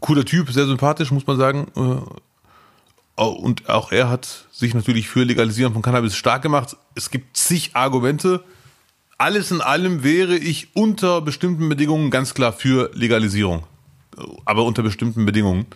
cooler Typ, sehr sympathisch, muss man sagen. Äh, und auch er hat sich natürlich für Legalisieren von Cannabis stark gemacht. Es gibt zig Argumente. Alles in allem wäre ich unter bestimmten Bedingungen ganz klar für Legalisierung. Aber unter bestimmten Bedingungen.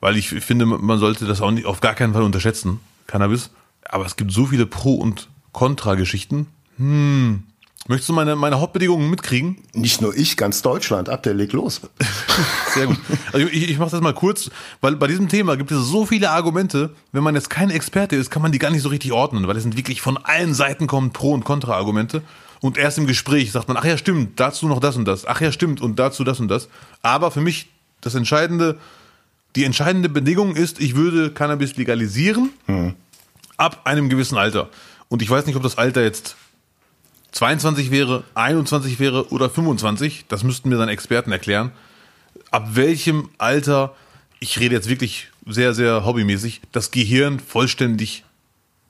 Weil ich finde, man sollte das auch nicht, auf gar keinen Fall unterschätzen, Cannabis. Aber es gibt so viele Pro- und Kontra-Geschichten. Hm, Möchtest du meine, meine Hauptbedingungen mitkriegen? Nicht nur ich, ganz Deutschland. Ab, der legt los. <laughs> Sehr gut. Also ich, ich mache das mal kurz, weil bei diesem Thema gibt es so viele Argumente. Wenn man jetzt kein Experte ist, kann man die gar nicht so richtig ordnen, weil es sind wirklich von allen Seiten kommen Pro- und Kontra-Argumente. Und erst im Gespräch sagt man, ach ja, stimmt, dazu noch das und das. Ach ja, stimmt, und dazu das und das. Aber für mich das Entscheidende, die entscheidende Bedingung ist, ich würde Cannabis legalisieren hm. ab einem gewissen Alter. Und ich weiß nicht, ob das Alter jetzt 22 wäre, 21 wäre oder 25, das müssten mir dann Experten erklären, ab welchem Alter, ich rede jetzt wirklich sehr, sehr hobbymäßig, das Gehirn vollständig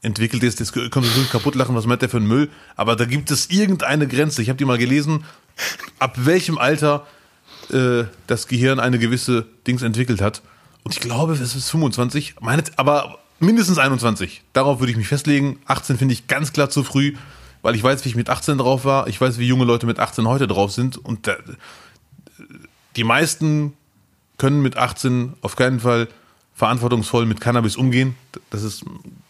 entwickelt ist. Jetzt kommt es kaputt lachen, was meint der für ein Müll? Aber da gibt es irgendeine Grenze. Ich habe die mal gelesen, ab welchem Alter äh, das Gehirn eine gewisse Dings entwickelt hat. Und ich glaube, es ist 25. Meine, aber mindestens 21. Darauf würde ich mich festlegen. 18 finde ich ganz klar zu früh, weil ich weiß, wie ich mit 18 drauf war. Ich weiß, wie junge Leute mit 18 heute drauf sind. Und die meisten können mit 18 auf keinen Fall verantwortungsvoll mit Cannabis umgehen. Das ist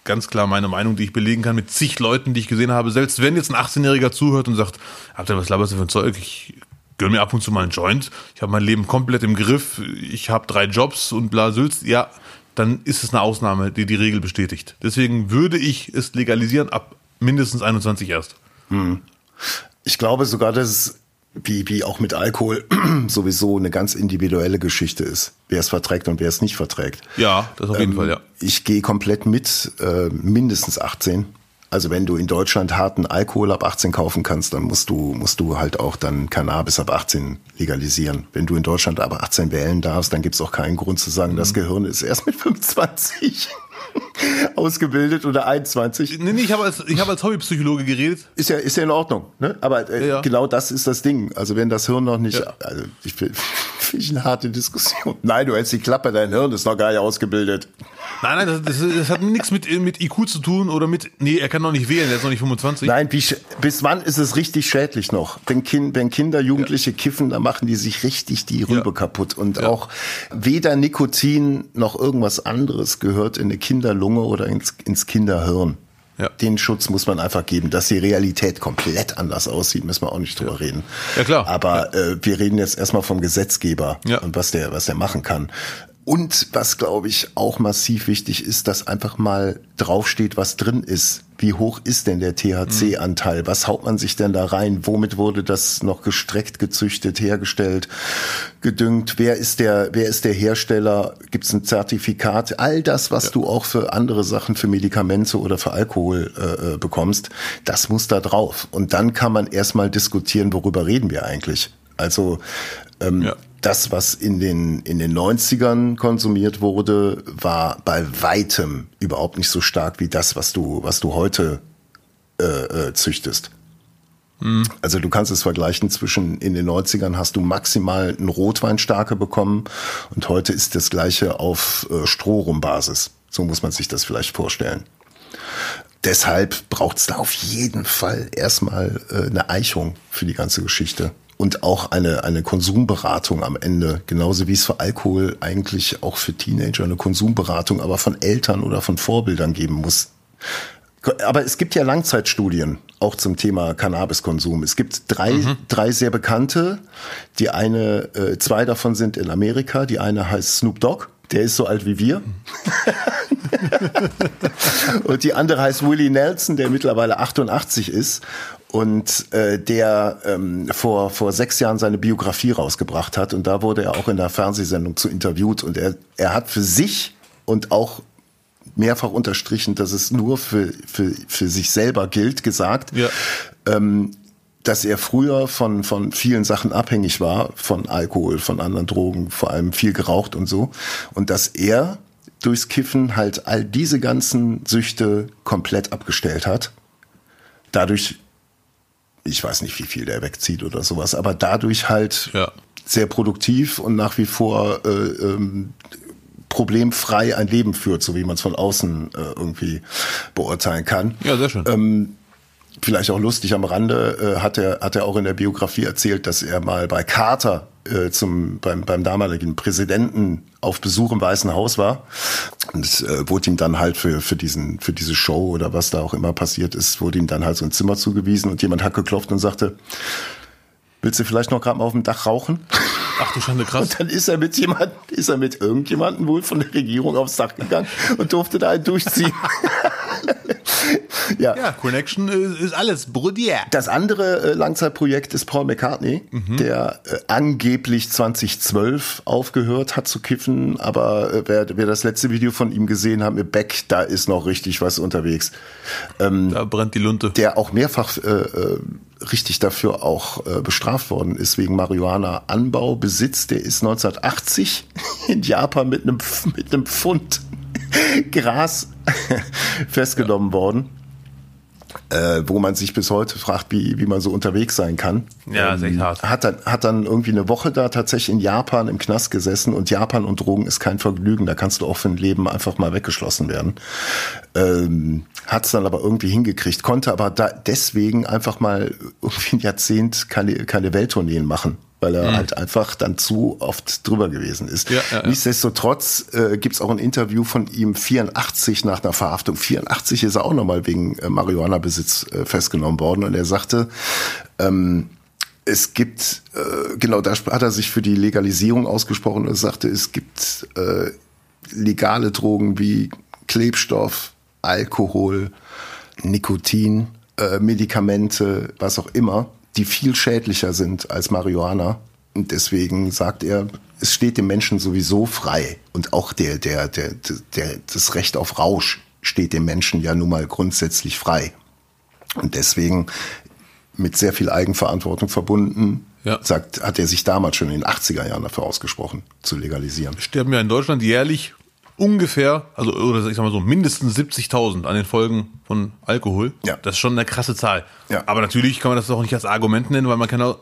ganz klar meine Meinung, die ich belegen kann mit zig Leuten, die ich gesehen habe. Selbst wenn jetzt ein 18-Jähriger zuhört und sagt, habt ihr was laberst du für ein Zeug? Ich gönn mir ab und zu mal einen Joint. Ich habe mein Leben komplett im Griff. Ich habe drei Jobs und bla Sülz. Ja, dann ist es eine Ausnahme, die die Regel bestätigt. Deswegen würde ich es legalisieren ab mindestens 21 erst. Hm. Ich glaube sogar, dass es wie, wie auch mit Alkohol <clears throat> sowieso eine ganz individuelle Geschichte ist, wer es verträgt und wer es nicht verträgt. Ja, das auf jeden ähm, Fall, ja. Ich gehe komplett mit, äh, mindestens 18. Also wenn du in Deutschland harten Alkohol ab 18 kaufen kannst, dann musst du, musst du halt auch dann Cannabis ab 18 legalisieren. Wenn du in Deutschland aber 18 wählen darfst, dann gibt es auch keinen Grund zu sagen, mhm. das Gehirn ist erst mit 25. <laughs> ausgebildet oder 21. Nee, nee, ich habe als, ich hab als Hobbypsychologe geredet. Ist ja, ist ja in Ordnung. Ne? Aber äh, ja. genau das ist das Ding. Also wenn das Hirn noch nicht, ja. also ich <laughs> finde ich eine harte Diskussion. Nein, du hältst die Klappe, dein Hirn ist noch gar nicht ausgebildet. Nein, nein, das, das, hat nichts mit, mit IQ zu tun oder mit, nee, er kann noch nicht wählen, er ist noch nicht 25. Nein, wie, bis wann ist es richtig schädlich noch? Wenn, kind, wenn Kinder, Jugendliche ja. kiffen, dann machen die sich richtig die Rübe kaputt. Und auch weder Nikotin noch irgendwas anderes gehört in eine Kinderlunge oder ins, ins Kinderhirn. Ja. Den Schutz muss man einfach geben. Dass die Realität komplett anders aussieht, müssen wir auch nicht drüber ja. reden. Ja, klar. Aber ja. Äh, wir reden jetzt erstmal vom Gesetzgeber ja. und was der, was der machen kann. Und was, glaube ich, auch massiv wichtig ist, dass einfach mal draufsteht, was drin ist. Wie hoch ist denn der THC-Anteil? Was haut man sich denn da rein? Womit wurde das noch gestreckt, gezüchtet, hergestellt, gedüngt? Wer ist der, wer ist der Hersteller? Gibt es ein Zertifikat? All das, was ja. du auch für andere Sachen, für Medikamente oder für Alkohol äh, äh bekommst, das muss da drauf. Und dann kann man erstmal diskutieren, worüber reden wir eigentlich. Also ähm, ja das, was in den, in den 90ern konsumiert wurde, war bei weitem überhaupt nicht so stark wie das, was du, was du heute äh, äh, züchtest. Mhm. Also du kannst es vergleichen zwischen in den 90ern hast du maximal einen Rotweinstarke bekommen und heute ist das gleiche auf äh, Strohrumbasis. So muss man sich das vielleicht vorstellen. Deshalb braucht es da auf jeden Fall erstmal äh, eine Eichung für die ganze Geschichte und auch eine, eine Konsumberatung am Ende, genauso wie es für Alkohol eigentlich auch für Teenager eine Konsumberatung, aber von Eltern oder von Vorbildern geben muss. Aber es gibt ja Langzeitstudien auch zum Thema Cannabiskonsum. Es gibt drei, mhm. drei sehr bekannte. Die eine, äh, zwei davon sind in Amerika. Die eine heißt Snoop Dogg. Der ist so alt wie wir. <laughs> und die andere heißt Willie Nelson, der mittlerweile 88 ist und äh, der ähm, vor, vor sechs Jahren seine Biografie rausgebracht hat. Und da wurde er auch in der Fernsehsendung zu interviewt. Und er, er hat für sich und auch mehrfach unterstrichen, dass es nur für, für, für sich selber gilt, gesagt, ja. ähm, dass er früher von, von vielen Sachen abhängig war, von Alkohol, von anderen Drogen, vor allem viel geraucht und so. Und dass er durchs Kiffen halt all diese ganzen Süchte komplett abgestellt hat. Dadurch ich weiß nicht, wie viel der wegzieht oder sowas, aber dadurch halt ja. sehr produktiv und nach wie vor äh, ähm, problemfrei ein Leben führt, so wie man es von außen äh, irgendwie beurteilen kann. Ja, sehr schön. Ähm, vielleicht auch lustig am Rande, äh, hat, er, hat er auch in der Biografie erzählt, dass er mal bei Carter äh, zum, beim, beim damaligen Präsidenten auf Besuch im Weißen Haus war. Und es äh, wurde ihm dann halt für, für, diesen, für diese Show oder was da auch immer passiert ist, wurde ihm dann halt so ein Zimmer zugewiesen und jemand hat geklopft und sagte, willst du vielleicht noch gerade mal auf dem Dach rauchen? Ach du Schande, krass. Und dann ist er mit jemand, ist er mit irgendjemandem wohl von der Regierung aufs Dach gegangen und durfte da einen durchziehen. <laughs> <laughs> ja. ja, Connection ist, alles, Bruder. Das andere äh, Langzeitprojekt ist Paul McCartney, mhm. der äh, angeblich 2012 aufgehört hat zu kiffen, aber äh, wer, wer das letzte Video von ihm gesehen hat mit Beck, da ist noch richtig was unterwegs. Ähm, da brennt die Lunte. Der auch mehrfach äh, richtig dafür auch bestraft worden ist wegen Marihuana-Anbau, Besitz. Der ist 1980 <laughs> in Japan mit einem mit einem Pfund <laughs> Gras <laughs> festgenommen ja. worden. äh, wo man sich bis heute fragt, wie, wie man so unterwegs sein kann. Ja, ähm, echt hart. Hat dann, hat dann irgendwie eine Woche da tatsächlich in Japan im Knast gesessen und Japan und Drogen ist kein Vergnügen. Da kannst du auch für ein Leben einfach mal weggeschlossen werden. Ähm, hat es dann aber irgendwie hingekriegt, konnte aber da deswegen einfach mal irgendwie ein Jahrzehnt keine, keine Welttourneen machen weil er mhm. halt einfach dann zu oft drüber gewesen ist. Ja, ja, ja. Nichtsdestotrotz äh, gibt auch ein Interview von ihm 84 nach einer Verhaftung. 84 ist er auch nochmal wegen äh, Marihuana-Besitz äh, festgenommen worden und er sagte, ähm, es gibt, äh, genau, da hat er sich für die Legalisierung ausgesprochen und er sagte, es gibt äh, legale Drogen wie Klebstoff, Alkohol, Nikotin, äh, Medikamente, was auch immer die viel schädlicher sind als Marihuana. Und deswegen sagt er, es steht dem Menschen sowieso frei. Und auch der, der, der, der, das Recht auf Rausch steht dem Menschen ja nun mal grundsätzlich frei. Und deswegen mit sehr viel Eigenverantwortung verbunden, ja. sagt, hat er sich damals schon in den 80er Jahren dafür ausgesprochen, zu legalisieren. Sterben ja in Deutschland jährlich ungefähr, also oder ich sag mal so, mindestens 70.000 an den Folgen von Alkohol. Ja. Das ist schon eine krasse Zahl. Ja. Aber natürlich kann man das auch nicht als Argument nennen, weil man kann auch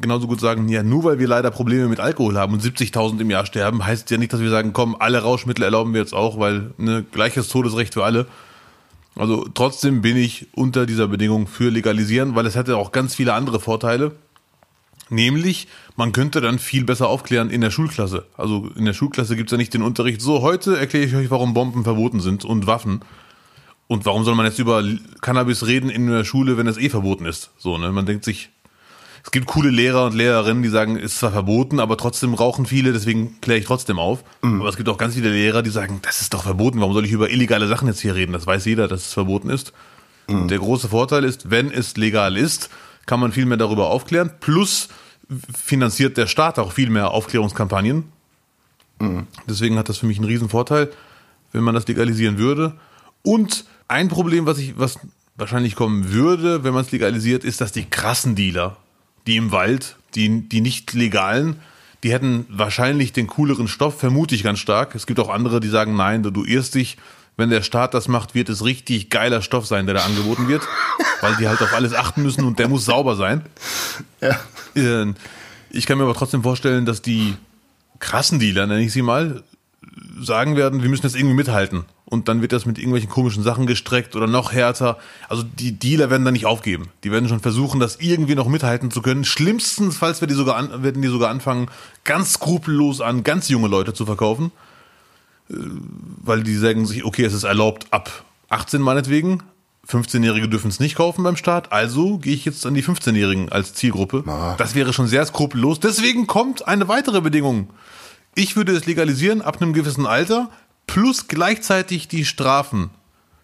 genauso gut sagen, ja, nur weil wir leider Probleme mit Alkohol haben und 70.000 im Jahr sterben, heißt ja nicht, dass wir sagen, komm, alle Rauschmittel erlauben wir jetzt auch, weil ne, gleiches Todesrecht für alle. Also trotzdem bin ich unter dieser Bedingung für legalisieren, weil es hätte auch ganz viele andere Vorteile. Nämlich, man könnte dann viel besser aufklären in der Schulklasse. Also in der Schulklasse gibt es ja nicht den Unterricht, so heute erkläre ich euch, warum Bomben verboten sind und Waffen. Und warum soll man jetzt über Cannabis reden in der Schule, wenn es eh verboten ist? So, ne? Man denkt sich, es gibt coole Lehrer und Lehrerinnen, die sagen, ist zwar verboten, aber trotzdem rauchen viele, deswegen kläre ich trotzdem auf. Mhm. Aber es gibt auch ganz viele Lehrer, die sagen, das ist doch verboten, warum soll ich über illegale Sachen jetzt hier reden? Das weiß jeder, dass es verboten ist. Mhm. Der große Vorteil ist, wenn es legal ist, kann man viel mehr darüber aufklären. Plus finanziert der Staat auch viel mehr Aufklärungskampagnen. Mhm. Deswegen hat das für mich einen riesen Vorteil, wenn man das legalisieren würde. Und ein Problem, was ich, was wahrscheinlich kommen würde, wenn man es legalisiert, ist, dass die krassen Dealer, die im Wald, die, die nicht legalen, die hätten wahrscheinlich den cooleren Stoff, vermute ich ganz stark. Es gibt auch andere, die sagen, nein, du irrst dich, wenn der Staat das macht, wird es richtig geiler Stoff sein, der da angeboten wird, weil die halt auf alles achten müssen und der muss sauber sein. Ja. Äh, ich kann mir aber trotzdem vorstellen, dass die krassen Dealer, nenne ich sie mal, sagen werden, wir müssen jetzt irgendwie mithalten. Und dann wird das mit irgendwelchen komischen Sachen gestreckt oder noch härter. Also die Dealer werden da nicht aufgeben. Die werden schon versuchen, das irgendwie noch mithalten zu können. Schlimmstenfalls werden die sogar, an, werden die sogar anfangen, ganz skrupellos an ganz junge Leute zu verkaufen weil die sagen sich, okay, es ist erlaubt ab 18 meinetwegen. 15-Jährige dürfen es nicht kaufen beim Staat, also gehe ich jetzt an die 15-Jährigen als Zielgruppe. Ah. Das wäre schon sehr skrupellos. Deswegen kommt eine weitere Bedingung. Ich würde es legalisieren ab einem gewissen Alter, plus gleichzeitig die Strafen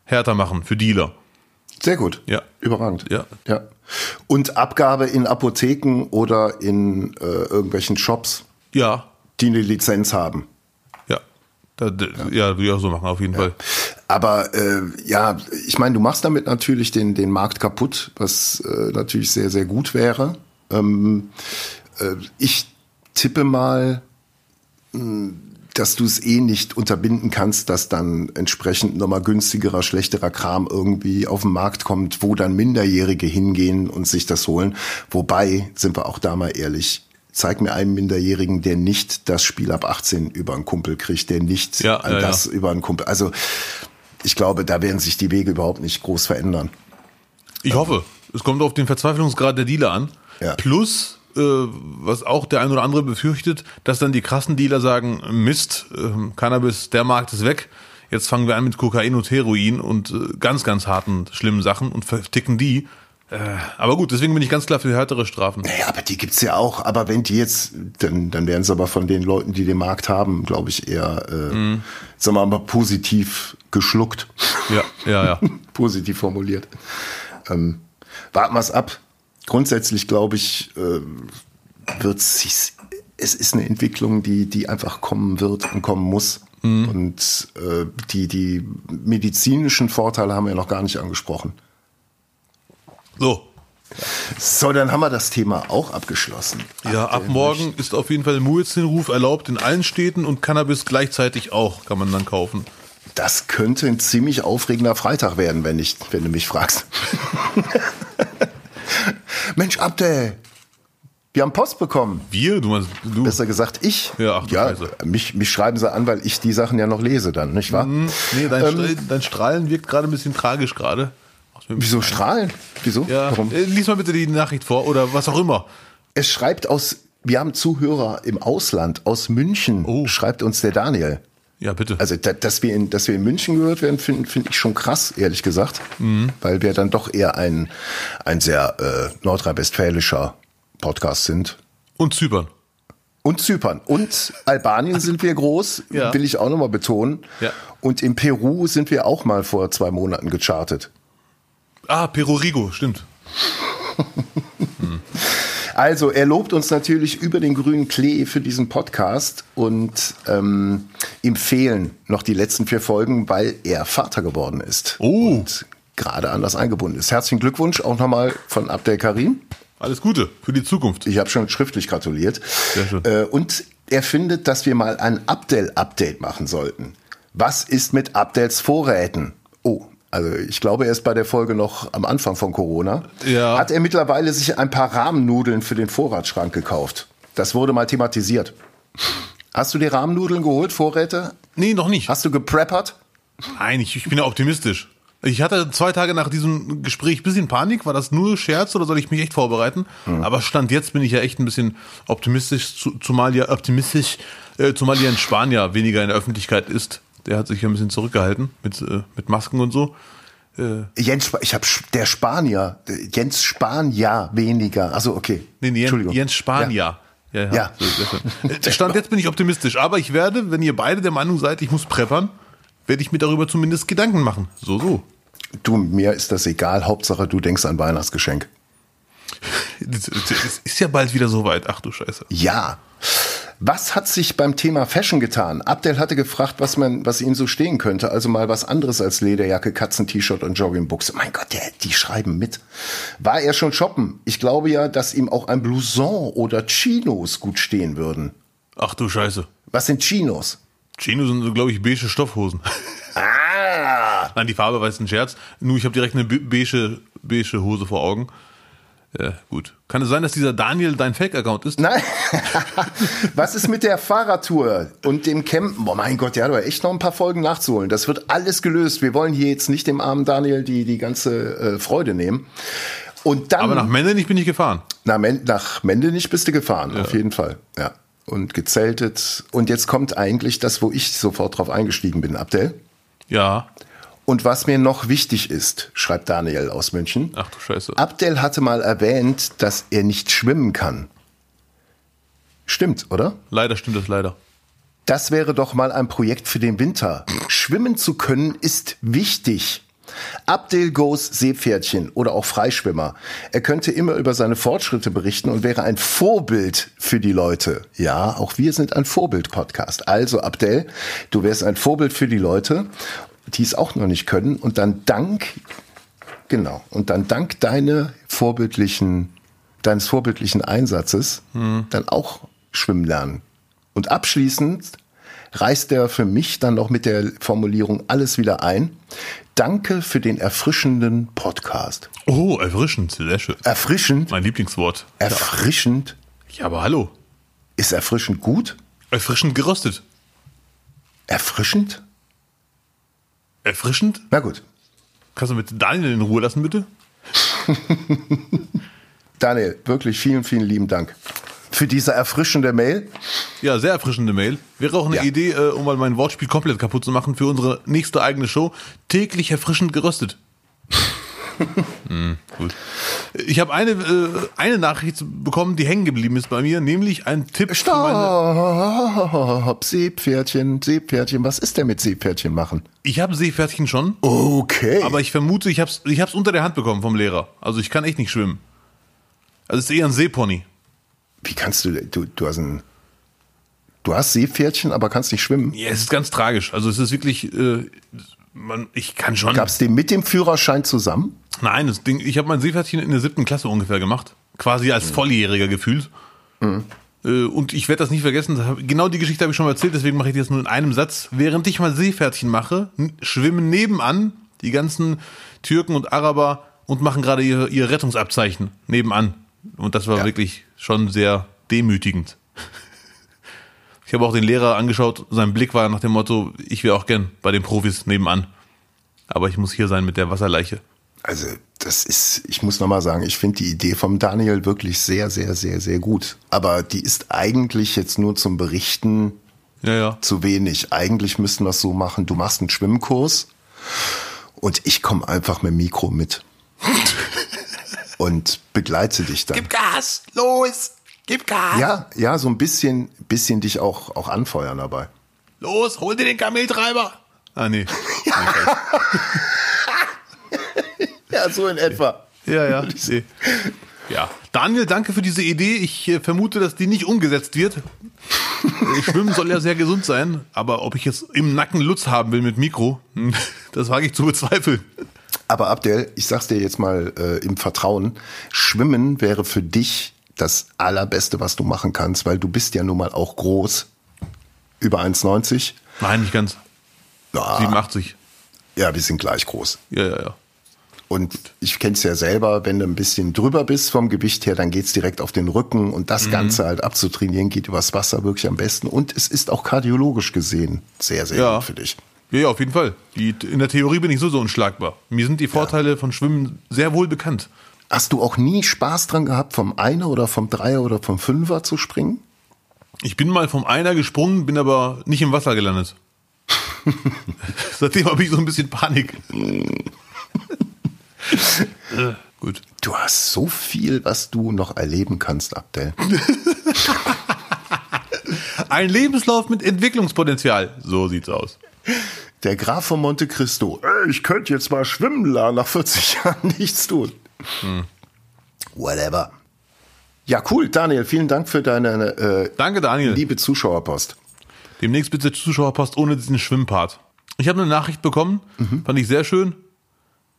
härter machen für Dealer. Sehr gut. Ja. Überragend. Ja. ja. Und Abgabe in Apotheken oder in äh, irgendwelchen Shops. Ja. Die eine Lizenz haben. Da, ja. ja, würde ich auch so machen, auf jeden ja. Fall. Aber äh, ja, ich meine, du machst damit natürlich den, den Markt kaputt, was äh, natürlich sehr, sehr gut wäre. Ähm, äh, ich tippe mal, mh, hm, dass du es eh nicht unterbinden kannst, dass dann entsprechend nochmal günstigerer, schlechterer Kram irgendwie auf den Markt kommt, wo dann Minderjährige hingehen und sich das holen. Wobei, sind wir auch da mal ehrlich, zeig mir einen Minderjährigen, der nicht das Spiel ab 18 über einen Kumpel kriegt, der nicht ja, ja, das ja. über einen Kumpel. Also ich glaube, da werden sich die Wege überhaupt nicht groß verändern. Ich hoffe. Es kommt auf den Verzweiflungsgrad der Dealer an. Plus, äh, was auch der ein oder andere befürchtet, dass dann die krassen Dealer sagen, Mist, äh, Cannabis, der Markt ist weg. Jetzt fangen wir an mit Kokain und Heroin und äh, ganz, ganz harten, schlimmen Sachen und verticken die. Äh, aber gut, deswegen bin ich ganz klar für härtere Strafen. Naja, aber die gibt's ja auch. Aber wenn die jetzt, dann, dann werden sie aber von den Leuten, die den Markt haben, glaube ich, eher, äh, mm. sagen wir mal, positiv geschluckt. Ja, ja, ja. <laughs> positiv formuliert. Ähm, warten wir es ab. Grundsätzlich, glaube ich, äh, wird sich, es ist eine Entwicklung, die, die einfach kommen wird und kommen muss. Mm. Und äh, die, die medizinischen Vorteile haben wir ja noch gar nicht angesprochen. So. So, dann haben wir das Thema auch abgeschlossen. Ja, ab morgen ist auf jeden Fall Muezzin-Ruf erlaubt in allen Städten und Cannabis gleichzeitig auch kann man dann kaufen. das könnte ein ziemlich aufregender Freitag werden, wenn, ich, wenn du mich fragst. <laughs> Mensch, Abdel, wir haben Post bekommen. Wir? Du meinst du? Besser gesagt, ich. Ja, ach, ja mich, mich schreiben sie an, weil ich die Sachen ja noch lese dann, nicht wahr? Mm, nee, dein, ähm, dein Strahlen wirkt gerade ein bisschen tragisch gerade. Wieso strahlen? Wieso? Ja, Warum? Äh, lies mal bitte die Nachricht vor oder was auch immer. Es schreibt aus, wir haben Zuhörer im Ausland, aus München, oh. schreibt uns der Daniel. Ja, bitte. Also, dass wir in, dass wir in München gehört werden, finde find ich schon krass, ehrlich gesagt. Mhm. Weil wir dann doch eher ein, ein sehr äh, nordrhein-westfälischer Podcast sind. Und Zypern. Und Zypern. Und Albanien sind wir groß, <laughs> ja. will ich auch nochmal betonen. Ja. Und in Peru sind wir auch mal vor zwei Monaten gechartet. Ah, Peru Rigo, stimmt. hm. <laughs> Also, er lobt uns natürlich über den grünen Klee für diesen Podcast und ähm, ihm fehlen noch die letzten vier Folgen, weil er Vater geworden ist. Oh. Und gerade anders eingebunden ist. Herzlichen Glückwunsch auch nochmal von Abdel Karim. Alles Gute für die Zukunft. Ich habe schon schriftlich gratuliert. Sehr schön. Äh, und er findet, dass wir mal ein Abdel-Update machen sollten. Was ist mit Abdels Vorräten? Also ich glaube, er ist bei der Folge noch am Anfang von Corona. Ja. Hat er mittlerweile sich ein paar Rahmennudeln für den Vorratsschrank gekauft. Das wurde mal thematisiert. Hast du die Rahmennudeln geholt, Vorräte? Nee, noch nicht. Hast du gepreppert? Nein, ich, ich bin ja optimistisch. Ich hatte zwei Tage nach diesem Gespräch ein bisschen Panik. War das nur Scherz oder soll ich mich echt vorbereiten? Mhm. Aber Stand jetzt bin ich ja echt ein bisschen optimistisch, zumal ja optimistisch, äh, zumal ja in Spanier weniger in der Öffentlichkeit ist. Der hat sich ja ein bisschen zurückgehalten mit, äh, mit Masken und so. Äh, Jens, ich habe der Spanier, Jens Spanier weniger. Also okay. Nee, nee, Entschuldigung. Jens Spanier. Ja, ja. ja. So, Stand jetzt bin ich optimistisch, aber ich werde, wenn ihr beide der Meinung seid, ich muss preppern, werde ich mir darüber zumindest Gedanken machen. So, so. Du, mir ist das egal. Hauptsache, du denkst an Weihnachtsgeschenk. <laughs> Es ist ja bald wieder soweit. Ach du Scheiße. Ja. Was hat sich beim Thema Fashion getan? Abdel hatte gefragt, was man, was ihm so stehen könnte. Also mal was anderes als Lederjacke, Katzen-T-Shirt und Joggingbuchse. Mein Gott, der, die schreiben mit. War er schon shoppen? Ich glaube ja, dass ihm auch ein Blouson oder Chinos gut stehen würden. Ach du Scheiße. Was sind Chinos? Chinos sind, glaube ich, beige Stoffhosen. Ah! <laughs> Nein, die Farbe war jetzt ein Scherz. Nur ich habe direkt eine beige, beige Hose vor Augen. Ja, gut. Kann es sein, dass dieser Daniel dein Fake-Account ist? Nein. <laughs> Was ist mit der Fahrradtour und dem Campen? Boah, mein Gott, ja, du hast echt noch ein paar Folgen nachzuholen. Das wird alles gelöst. Wir wollen hier jetzt nicht dem armen Daniel die, die ganze äh, Freude nehmen. Und dann, Aber nach Mendenich bin ich gefahren. Na, nach Mendenich bist du gefahren, ja. auf jeden Fall. Ja. Und gezeltet. Und jetzt kommt eigentlich das, wo ich sofort drauf eingestiegen bin, Abdel. Ja. Und was mir noch wichtig ist, schreibt Daniel aus München. Ach du Scheiße. Abdel hatte mal erwähnt, dass er nicht schwimmen kann. Stimmt, oder? Leider stimmt das leider. Das wäre doch mal ein Projekt für den Winter. Schwimmen zu können ist wichtig. Abdel Goes Seepferdchen oder auch Freischwimmer. Er könnte immer über seine Fortschritte berichten und wäre ein Vorbild für die Leute. Ja, auch wir sind ein Vorbild-Podcast. Also Abdel, du wärst ein Vorbild für die Leute die es auch noch nicht können. Und dann dank, genau, und dann dank deine vorbildlichen, deines vorbildlichen Einsatzes mhm. dann auch schwimmen lernen. Und abschließend reißt er für mich dann noch mit der Formulierung alles wieder ein. Danke für den erfrischenden Podcast. Oh, erfrischend, sehr schön. Erfrischend? Mein Lieblingswort. Erfrischend? Ja, aber hallo. Ist erfrischend gut? Erfrischend geröstet. Erfrischend? Erfrischend? Na gut. Kannst du mit Daniel in Ruhe lassen, bitte? <laughs> Daniel, wirklich vielen, vielen lieben Dank für diese erfrischende Mail. Ja, sehr erfrischende Mail. Wäre auch eine ja. Idee, äh, um mal mein Wortspiel komplett kaputt zu machen, für unsere nächste eigene Show. Täglich erfrischend geröstet. Hm, gut. Ich habe eine, äh, eine Nachricht bekommen, die hängen geblieben ist bei mir, nämlich ein Tipp. Stopp, Seepferdchen, Seepferdchen. Was ist denn mit Seepferdchen machen? Ich habe Seepferdchen schon. Okay. Aber ich vermute, ich habe es ich hab's unter der Hand bekommen vom Lehrer. Also ich kann echt nicht schwimmen. Also es ist eher ein Seepony. Wie kannst du, du, du hast ein, du hast Seepferdchen, aber kannst nicht schwimmen? Ja, es ist ganz tragisch. Also es ist wirklich, äh, man, ich kann schon. Gab es den mit dem Führerschein zusammen? Nein, das Ding, ich habe mein Seepferdchen in der siebten Klasse ungefähr gemacht. Quasi als mhm. Volljähriger gefühlt. Mhm. Äh, und ich werde das nicht vergessen. Genau die Geschichte habe ich schon mal erzählt, deswegen mache ich das nur in einem Satz. Während ich mal Seepferdchen mache, schwimmen nebenan die ganzen Türken und Araber und machen gerade ihr, ihr Rettungsabzeichen nebenan. Und das war ja. wirklich schon sehr demütigend. Ich habe auch den Lehrer angeschaut, sein Blick war nach dem Motto, ich wäre auch gern bei den Profis nebenan. Aber ich muss hier sein mit der Wasserleiche. Also, das ist, ich muss nochmal sagen, ich finde die Idee vom Daniel wirklich sehr, sehr, sehr, sehr gut. Aber die ist eigentlich jetzt nur zum Berichten ja, ja. zu wenig. Eigentlich müssten wir es so machen, du machst einen Schwimmkurs und ich komme einfach mit dem Mikro mit. <laughs> und begleite dich dann. Gib Gas, los, gib Gas. Ja, ja, so ein bisschen, bisschen dich auch, auch anfeuern dabei. Los, hol dir den Kameltreiber. Ah, nee. <laughs> ja, <laughs> so in etwa. Ja, ja. Nee. Ja. Daniel, danke für diese Idee. Ich äh, vermute, dass die nicht umgesetzt wird. Schwimmen soll ja sehr gesund sein, aber ob ich jetzt im Nacken Lutz haben will mit Mikro, <laughs> das wage ich zu bezweifeln. Aber Abdel, ich sag's dir jetzt mal äh, im Vertrauen, Schwimmen wäre für dich das allerbeste, was du machen kannst, weil du bist ja nun mal auch groß. Über 1,90. Nein, nicht ganz. Ja. 87. Ja, wir sind gleich groß. Ja, ja, ja. Und ich kenne es ja selber, wenn du ein bisschen drüber bist vom Gewicht her, dann geht's direkt auf den Rücken und das mhm. Ganze halt abzutrainieren geht übers Wasser wirklich am besten. Und es ist auch kardiologisch gesehen sehr, sehr ja. gut für dich. Ja, ja, auf jeden Fall. Die, in der Theorie bin ich so, so unschlagbar. Mir sind die Vorteile ja. von Schwimmen sehr wohl bekannt. Hast du auch nie Spaß dran gehabt, vom Einer oder vom Dreier oder vom Fünfer zu springen? Ich bin mal vom Einer gesprungen, bin aber nicht im Wasser gelandet. <laughs> Seitdem habe ich so ein bisschen Panik. <laughs> äh, <laughs> gut. Du hast so viel, was du noch erleben kannst, Abdel. <laughs> Ein Lebenslauf mit Entwicklungspotenzial. So sieht's aus. Der Graf von Monte Cristo. Ich könnte jetzt mal schwimmen lernen, nach 40 Jahren <laughs> nichts tun. Hm. Whatever. Ja, cool, Daniel. Vielen Dank für deine äh, Danke, Daniel. liebe Zuschauerpost. Demnächst bitte Zuschauerpost ohne diesen Schwimmpart. Ich habe eine Nachricht bekommen, mhm. fand ich sehr schön.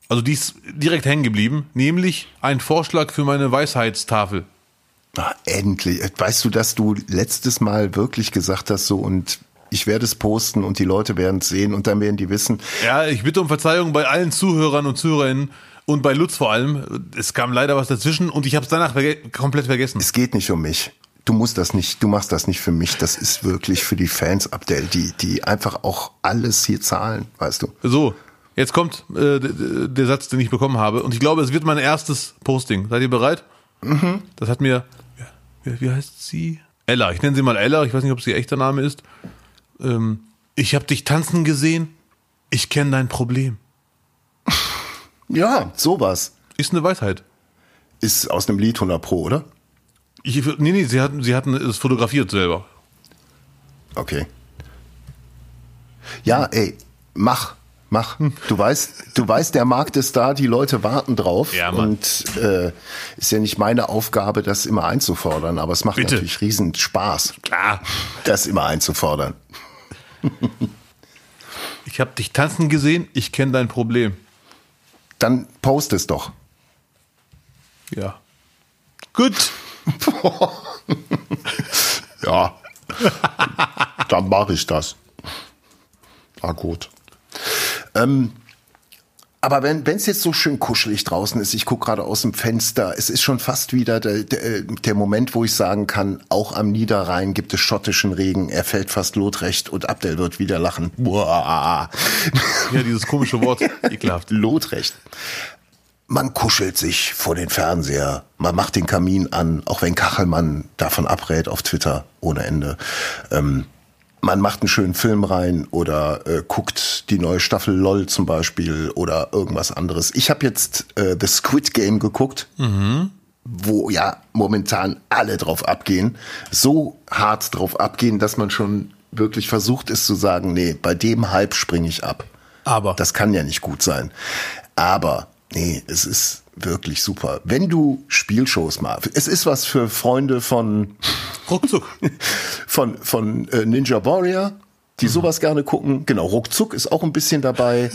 Also die ist direkt hängen geblieben, nämlich ein Vorschlag für meine Weisheitstafel. Ach, endlich. Weißt du, dass du letztes Mal wirklich gesagt hast, so und ich werde es posten und die Leute werden es sehen und dann werden die wissen. Ja, ich bitte um Verzeihung bei allen Zuhörern und Zuhörerinnen und bei Lutz vor allem. Es kam leider was dazwischen und ich habe es danach verge komplett vergessen. Es geht nicht um mich. Du musst das nicht, du machst das nicht für mich. Das ist wirklich für die Fans, Abdel, die, die einfach auch alles hier zahlen, weißt du. So, Jetzt kommt äh, der Satz, den ich bekommen habe. Und ich glaube, es wird mein erstes Posting. Seid ihr bereit? Mhm. Das hat mir, wie, wie heißt sie? Ella. Ich nenne sie mal Ella. Ich weiß nicht, ob sie ihr echter Name ist. Ähm, ich habe dich tanzen gesehen. Ich kenne dein Problem. <laughs> Ja, sowas. Ist eine Weisheit. Ist aus einem Lied 100 Pro, oder? Ich, nee, nee, sie hatten, sie hatten es fotografiert selber. Okay. Ja, ey, mach. Mach. Du weißt, du weißt, der Markt ist da, die Leute warten drauf. Ja, Mann. Und äh, ist ja nicht meine Aufgabe, das immer einzufordern, aber es macht Bitte. natürlich riesen Spaß, Klar. das immer einzufordern. <laughs> Ich habe dich tanzen gesehen, ich kenne dein Problem. Dann post es doch. Ja. Gut. <laughs> ja. <laughs> Dann mache ich das. Ah, gut. Ähm, aber wenn es jetzt so schön kuschelig draußen ist, ich gucke gerade aus dem Fenster, es ist schon fast wieder der, der, der, Moment, wo ich sagen kann, auch am Niederrhein gibt es schottischen Regen, er fällt fast lotrecht und Abdel wird wieder lachen. Boah. Ja, dieses komische Wort, <laughs> ekelhaft. Lotrecht. Man kuschelt sich vor den Fernseher, man macht den Kamin an, auch wenn Kachelmann davon abrät auf Twitter ohne Ende. Ähm, man macht einen schönen Film rein oder äh, guckt die neue Staffel LOL zum Beispiel oder irgendwas anderes. Ich habe jetzt äh, The Squid Game geguckt, mhm. wo ja momentan alle drauf abgehen. So hart drauf abgehen, dass man schon wirklich versucht ist zu sagen, nee, bei dem Hype springe ich ab. Aber. Das kann ja nicht gut sein. Aber, nee, es ist wirklich super. Wenn du Spielshows machst, es ist was für Freunde von Ruckzuck. <laughs> von von äh, Ninja Warrior, die mhm. sowas gerne gucken. Genau, Ruckzuck ist auch ein bisschen dabei.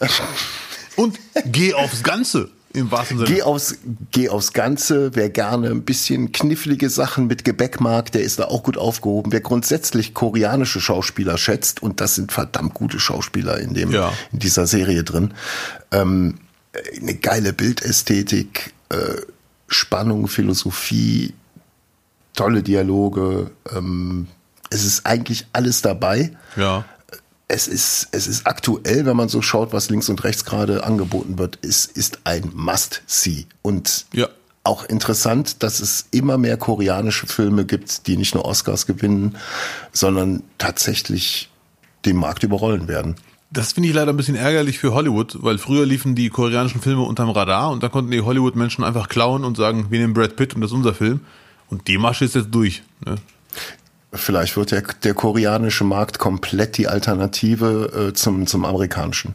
<laughs> Und geh aufs Ganze Im wahrsten Sinne. Geh aufs, geh aufs Ganze. Wer gerne ein bisschen knifflige Sachen mit Gebäck mag, der ist da auch gut aufgehoben. Wer grundsätzlich koreanische Schauspieler schätzt, und das sind verdammt gute Schauspieler in dem, ja. in dieser Serie drin, ähm, eine geile Bildästhetik, äh, Spannung, Philosophie, tolle Dialoge. Ähm, es ist eigentlich alles dabei. Ja es ist, es ist aktuell, wenn man so schaut, was links und rechts gerade angeboten wird, ist, ist ein Must-See. Und ja. auch interessant, dass es immer mehr koreanische Filme gibt, die nicht nur Oscars gewinnen, sondern tatsächlich den Markt überrollen werden. Das finde ich leider ein bisschen ärgerlich für Hollywood, weil früher liefen die koreanischen Filme unterm Radar und da konnten die Hollywood-Menschen einfach klauen und sagen, wir nehmen Brad Pitt und das ist unser Film. Und die Masche ist jetzt durch. Ne? Vielleicht wird der, der koreanische Markt komplett die Alternative äh, zum, zum amerikanischen.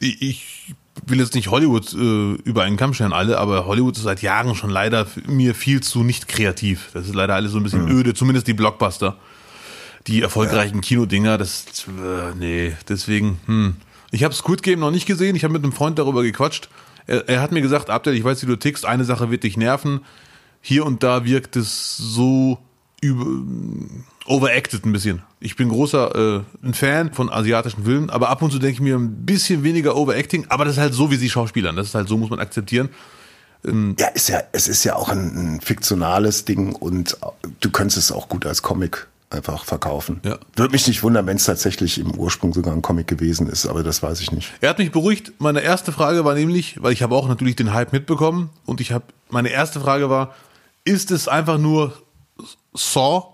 Ich will jetzt nicht Hollywood äh, über einen Kamm scheren alle, aber Hollywood ist seit Jahren schon leider mir viel zu nicht kreativ. Das ist leider alles so ein bisschen mhm. öde, zumindest die Blockbuster. Die erfolgreichen ja. Kinodinger, das, äh, nee, deswegen, hm. Ich habe Squid Game noch nicht gesehen, ich habe mit einem Freund darüber gequatscht. Er, er hat mir gesagt, Abdel, ich weiß, wie du tickst, eine Sache wird dich nerven. Hier und da wirkt es so über, overacted ein bisschen. Ich bin großer äh, ein Fan von asiatischen Filmen, aber ab und zu denke ich mir ein bisschen weniger overacting, aber das ist halt so, wie sie schauspielern. Das ist halt so, muss man akzeptieren. Ähm, ja, ist ja, es ist ja auch ein, ein fiktionales Ding und du könntest es auch gut als Comic einfach verkaufen. Ja. Würde mich nicht wundern, wenn es tatsächlich im Ursprung sogar ein Comic gewesen ist, aber das weiß ich nicht. Er hat mich beruhigt. Meine erste Frage war nämlich, weil ich habe auch natürlich den Hype mitbekommen und ich habe meine erste Frage war, ist es einfach nur Saw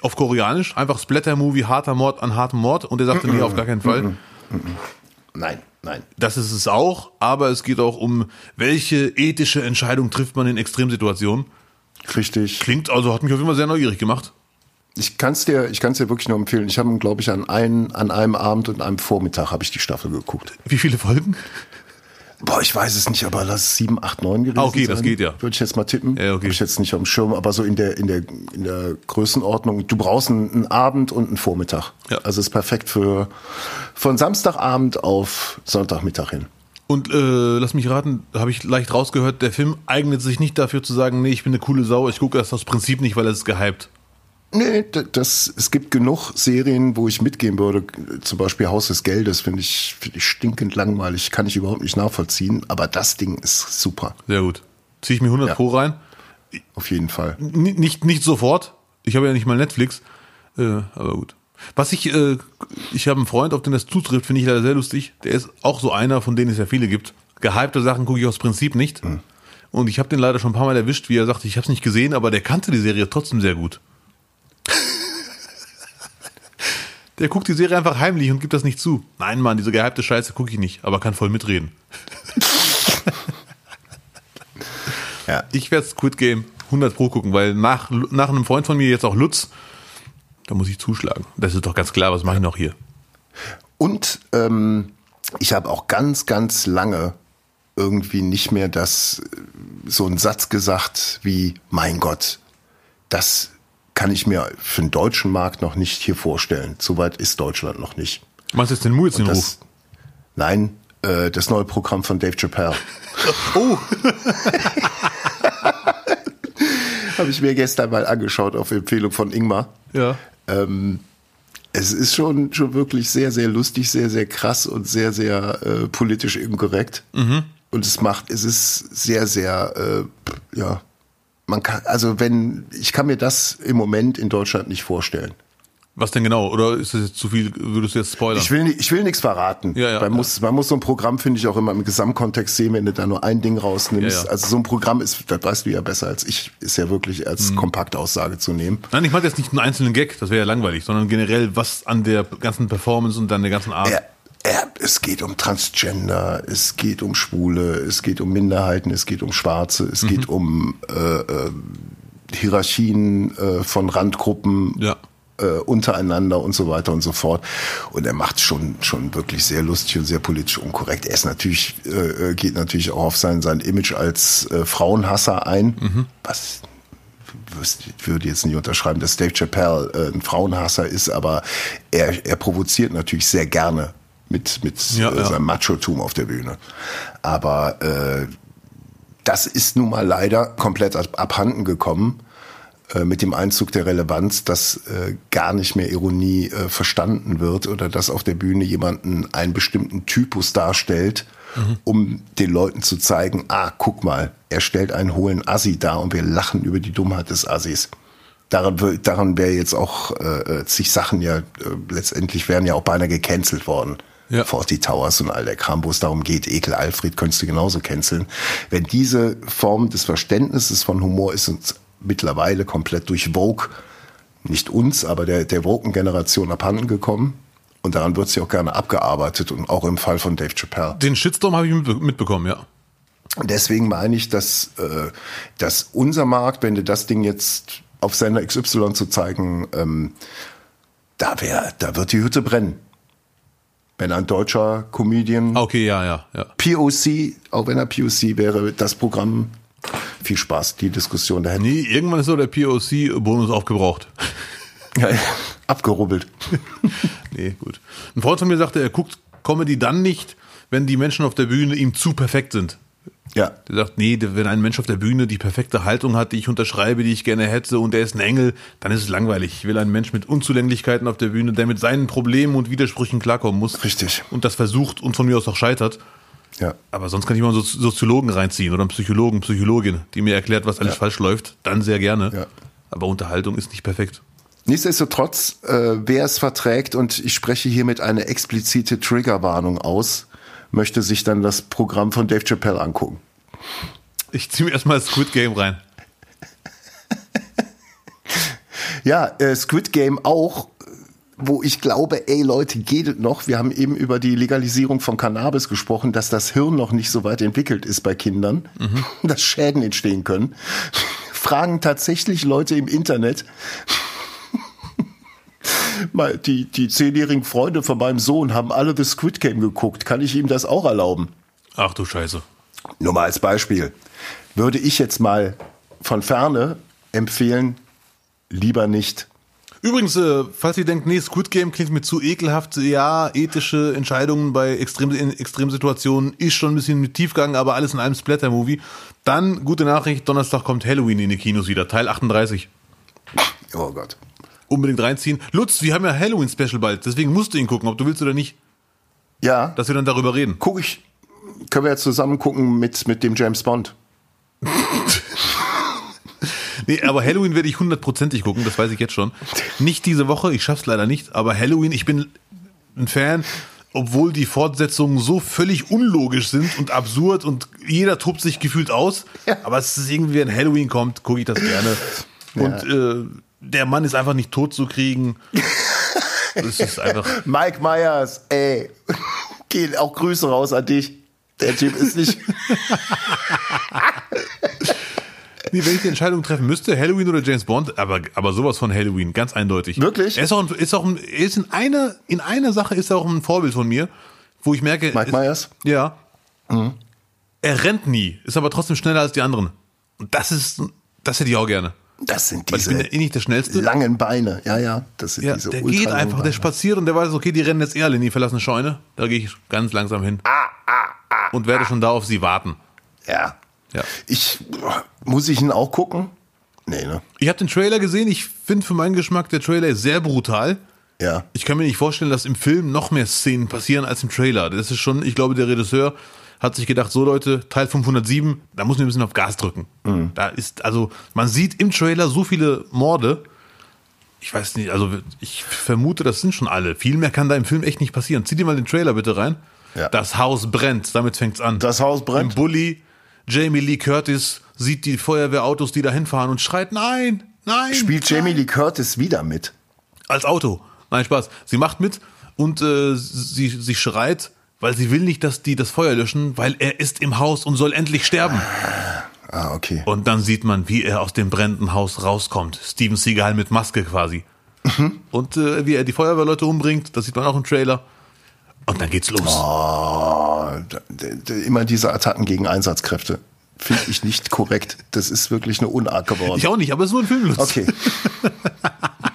auf Koreanisch, einfach Splatter-Movie, harter Mord an hartem Mord. Und er sagte, nee, auf gar keinen Fall. Nein, nein. Das ist es auch, aber es geht auch um, welche ethische Entscheidung trifft man in Extremsituationen. Richtig. Klingt also, hat mich auf jeden Fall sehr neugierig gemacht. Ich kann es dir, ich kann's dir wirklich nur empfehlen. Ich habe, glaube ich, an, ein, an einem Abend und einem Vormittag habe ich die Staffel geguckt. Wie viele Folgen? Boah, ich weiß es nicht, aber das ist 7, 8, 9 gewesen. Ah, okay, sein. das geht ja. Würde ich jetzt mal tippen. Ja, okay. Hab ich jetzt nicht auf dem Schirm, aber so in der, in der, in der Größenordnung. Du brauchst einen, einen Abend und einen Vormittag. Ja. Also ist perfekt für, von Samstagabend auf Sonntagmittag hin. Und äh, lass mich raten, habe ich leicht rausgehört, der Film eignet sich nicht dafür zu sagen, nee, ich bin eine coole Sau, ich gucke das aus Prinzip nicht, weil es ist gehypt. Nee, das, es gibt genug Serien, wo ich mitgehen würde. Zum Beispiel Haus des Geldes finde ich, find ich stinkend langweilig, kann ich überhaupt nicht nachvollziehen. Aber das Ding ist super. Sehr gut. Ziehe ich mir 100 ja. Pro rein. Auf jeden Fall. N nicht, nicht sofort. Ich habe ja nicht mal Netflix. Äh, aber gut. Was ich, äh, ich habe einen Freund, auf den das zutrifft, finde ich leider sehr lustig. Der ist auch so einer, von denen es ja viele gibt. Gehypte Sachen gucke ich aus Prinzip nicht. Mhm. Und ich habe den leider schon ein paar Mal erwischt, wie er sagt, ich habe es nicht gesehen, aber der kannte die Serie trotzdem sehr gut. <laughs> Der guckt die Serie einfach heimlich und gibt das nicht zu. Nein, Mann, diese gehypte Scheiße gucke ich nicht, aber kann voll mitreden. <laughs> ja. Ich werde Squid Game 100 Pro gucken, weil nach, nach einem Freund von mir jetzt auch Lutz, da muss ich zuschlagen. Das ist doch ganz klar, was mache ich noch hier? Und ähm, ich habe auch ganz, ganz lange irgendwie nicht mehr das so einen Satz gesagt wie mein Gott, das kann ich mir für den deutschen Markt noch nicht hier vorstellen. Soweit ist Deutschland noch nicht. Was ist denn Muiz den Ruf? Nein, äh, das neue Programm von Dave Chappelle. <laughs> oh! <laughs> Habe ich mir gestern mal angeschaut auf Empfehlung von Ingmar. Ja. Ähm, es ist schon, schon wirklich sehr, sehr lustig, sehr, sehr krass und sehr, sehr äh, politisch inkorrekt. Mhm. Und es macht, es ist sehr, sehr, äh, ja, man kann, also wenn, ich kann mir das im Moment in Deutschland nicht vorstellen. Was denn genau? Oder ist das jetzt zu viel, würdest du jetzt spoilern? Ich will, ich will nichts verraten. Ja, ja, man, ja. Muss, man muss so ein Programm, finde ich, auch immer im Gesamtkontext sehen, wenn du da nur ein Ding rausnimmst. Ja, ja. Also so ein Programm ist, das weißt du ja besser als ich, ist ja wirklich als mhm. Kompaktaussage zu nehmen. Nein, ich meine jetzt nicht einen einzelnen Gag, das wäre ja langweilig, sondern generell, was an der ganzen Performance und an der ganzen Art. Es geht um Transgender, es geht um Schwule, es geht um Minderheiten, es geht um Schwarze, es mhm. geht um äh, äh, Hierarchien äh, von Randgruppen ja. äh, untereinander und so weiter und so fort. Und er macht schon schon wirklich sehr lustig und sehr politisch unkorrekt. Er ist natürlich äh, äh geht natürlich auch auf sein sein Image als äh, Frauenhasser ein, mhm. was ich würde jetzt nicht unterschreiben, dass Dave Chappelle äh, ein Frauenhasser ist, aber er, er provoziert natürlich sehr gerne mit, mit ja, äh, seinem Macho-Tum auf der Bühne. Aber äh, das ist nun mal leider komplett abhanden gekommen äh, mit dem Einzug der Relevanz, dass äh, gar nicht mehr Ironie äh, verstanden wird oder dass auf der Bühne jemanden einen bestimmten Typus darstellt, mhm. um den Leuten zu zeigen, ah, guck mal, er stellt einen hohlen Assi dar und wir lachen über die Dummheit des Assis. Daran, daran wäre jetzt auch äh, zig Sachen ja, äh, letztendlich wären ja auch beinahe gecancelt worden. Ja. Forty Towers und all der Kram, wo es darum geht, Ekel Alfred könntest du genauso canceln. Wenn diese Form des Verständnisses von Humor ist uns mittlerweile komplett durch Vogue, nicht uns, aber der, der Woken-Generation abhanden gekommen. Und daran wird sie auch gerne abgearbeitet und auch im Fall von Dave Chappelle. Den Shitstorm habe ich mitbekommen, ja. Deswegen meine ich, dass, äh, dass unser Markt, wenn du das Ding jetzt auf Sender XY zu zeigen, ähm, da wär, da wird die Hütte brennen. Wenn ein deutscher Comedian, okay, ja, ja, ja. POC, auch wenn er POC wäre, das Programm viel Spaß, die Diskussion dahin. Nee, irgendwann ist so der POC-Bonus aufgebraucht. <laughs> Ja, abgerubbelt. <laughs> nee, gut. Ein Freund von mir sagte, er guckt Comedy dann nicht, wenn die Menschen auf der Bühne ihm zu perfekt sind. Ja. Der sagt, nee, wenn ein Mensch auf der Bühne die perfekte Haltung hat, die ich unterschreibe, die ich gerne hätte und der ist ein Engel, dann ist es langweilig. Ich will einen Mensch mit Unzulänglichkeiten auf der Bühne, der mit seinen Problemen und Widersprüchen klarkommen muss. Richtig. Und das versucht und von mir aus auch scheitert. Ja. Aber sonst kann ich mal einen Soziologen reinziehen oder einen Psychologen, Psychologin, die mir erklärt, was alles ja. falsch läuft. Dann sehr gerne. Ja. Aber Unterhaltung ist nicht perfekt. Nichtsdestotrotz, äh, wer es verträgt, und ich spreche hiermit eine explizite Triggerwarnung aus, möchte sich dann das Programm von Dave Chappelle angucken. Ich ziehe mir erstmal Squid Game rein. <laughs> ja, äh, Squid Game auch wo ich glaube, ey Leute, geht es noch? Wir haben eben über die Legalisierung von Cannabis gesprochen, dass das Hirn noch nicht so weit entwickelt ist bei Kindern, mhm. <laughs> dass Schäden entstehen können. <laughs> Fragen tatsächlich Leute im Internet. Die, die zehnjährigen Freunde von meinem Sohn haben alle The Squid Game geguckt. Kann ich ihm das auch erlauben? Ach du Scheiße. Nur mal als Beispiel. Würde ich jetzt mal von ferne empfehlen, lieber nicht. Übrigens, äh, falls ihr denkt, nee, Squid Game klingt mir zu ekelhaft, ja, ethische Entscheidungen bei Extrem Extremsituationen ist schon ein bisschen mit Tiefgang, aber alles in einem Splatter-Movie. Dann, gute Nachricht, Donnerstag kommt Halloween in die Kinos wieder, Teil 38. Oh Gott. Unbedingt reinziehen. Lutz, wir haben ja Halloween-Special bald, deswegen musst du ihn gucken, ob du willst oder nicht. Ja. Dass wir dann darüber reden. Guck ich, können wir ja zusammen gucken mit, mit dem James Bond. <laughs> Nee, aber Halloween werde ich hundertprozentig gucken, das weiß ich jetzt schon. Nicht diese Woche, ich schaff's leider nicht, aber Halloween, ich bin ein Fan, obwohl die Fortsetzungen so völlig unlogisch sind und absurd und jeder tobt sich gefühlt aus. Ja. Aber es ist irgendwie, wenn Halloween kommt, gucke ich das gerne. Und ja. äh, der Mann ist einfach nicht tot zu kriegen. <laughs> Das ist einfach. Mike Myers, ey. Gehen auch Grüße raus an dich. Der Typ ist nicht. <laughs> Nee, wenn ich die Entscheidung treffen müsste, Halloween oder James Bond, aber, aber sowas von Halloween, ganz eindeutig. Wirklich? Er ist auch, ein, ist auch ein, ist in einer, in einer Sache ist er auch ein Vorbild von mir, wo ich merke. Mike Myers? Ja. Mhm. Er rennt nie, ist aber trotzdem schneller als die anderen. Und das ist, das hätte ich auch gerne. Das sind diese Weil ich bin eh nicht der schnellste. langen Beine. Ja, ja, das sind ja, diese Der geht einfach, Beine. der spaziert und der weiß, okay, die rennen jetzt eher in die verlassene Scheune. Da gehe ich ganz langsam hin. Ah, ah, ah, und werde ah. schon da auf sie warten. Ja. Ja. Ich muss ich ihn auch gucken? Nee, ne? Ich habe den Trailer gesehen. Ich finde für meinen Geschmack, der Trailer ist sehr brutal. Ja. Ich kann mir nicht vorstellen, dass im Film noch mehr Szenen passieren als im Trailer. Das ist schon, ich glaube, der Regisseur hat sich gedacht, so Leute, Teil 507, da muss man ein bisschen auf Gas drücken. Mhm. Da ist, also, man sieht im Trailer so viele Morde. Ich weiß nicht, also ich vermute, das sind schon alle. Viel mehr kann da im Film echt nicht passieren. Zieh dir mal den Trailer bitte rein. Ja. Das Haus brennt, damit fängt's an. Das Haus brennt. Im Bulli Jamie Lee Curtis sieht die Feuerwehrautos, die da hinfahren und schreit, nein, nein. Spielt Jamie nein. Lee Curtis wieder mit? Als Auto. Nein, Spaß. Sie macht mit und äh, sie, sie schreit, weil sie will nicht, dass die das Feuer löschen, weil er ist im Haus und soll endlich sterben. Ah, okay. Und dann sieht man, wie er aus dem brennenden Haus rauskommt. Steven Seagal mit Maske quasi. Mhm. Und äh, wie er die Feuerwehrleute umbringt, das sieht man auch im Trailer. Und dann geht's los. Oh, immer diese Attacken gegen Einsatzkräfte. Finde ich nicht korrekt. Das ist wirklich eine Unart geworden. Ich auch nicht, aber es ist nur ein Filmlust. Okay. <laughs>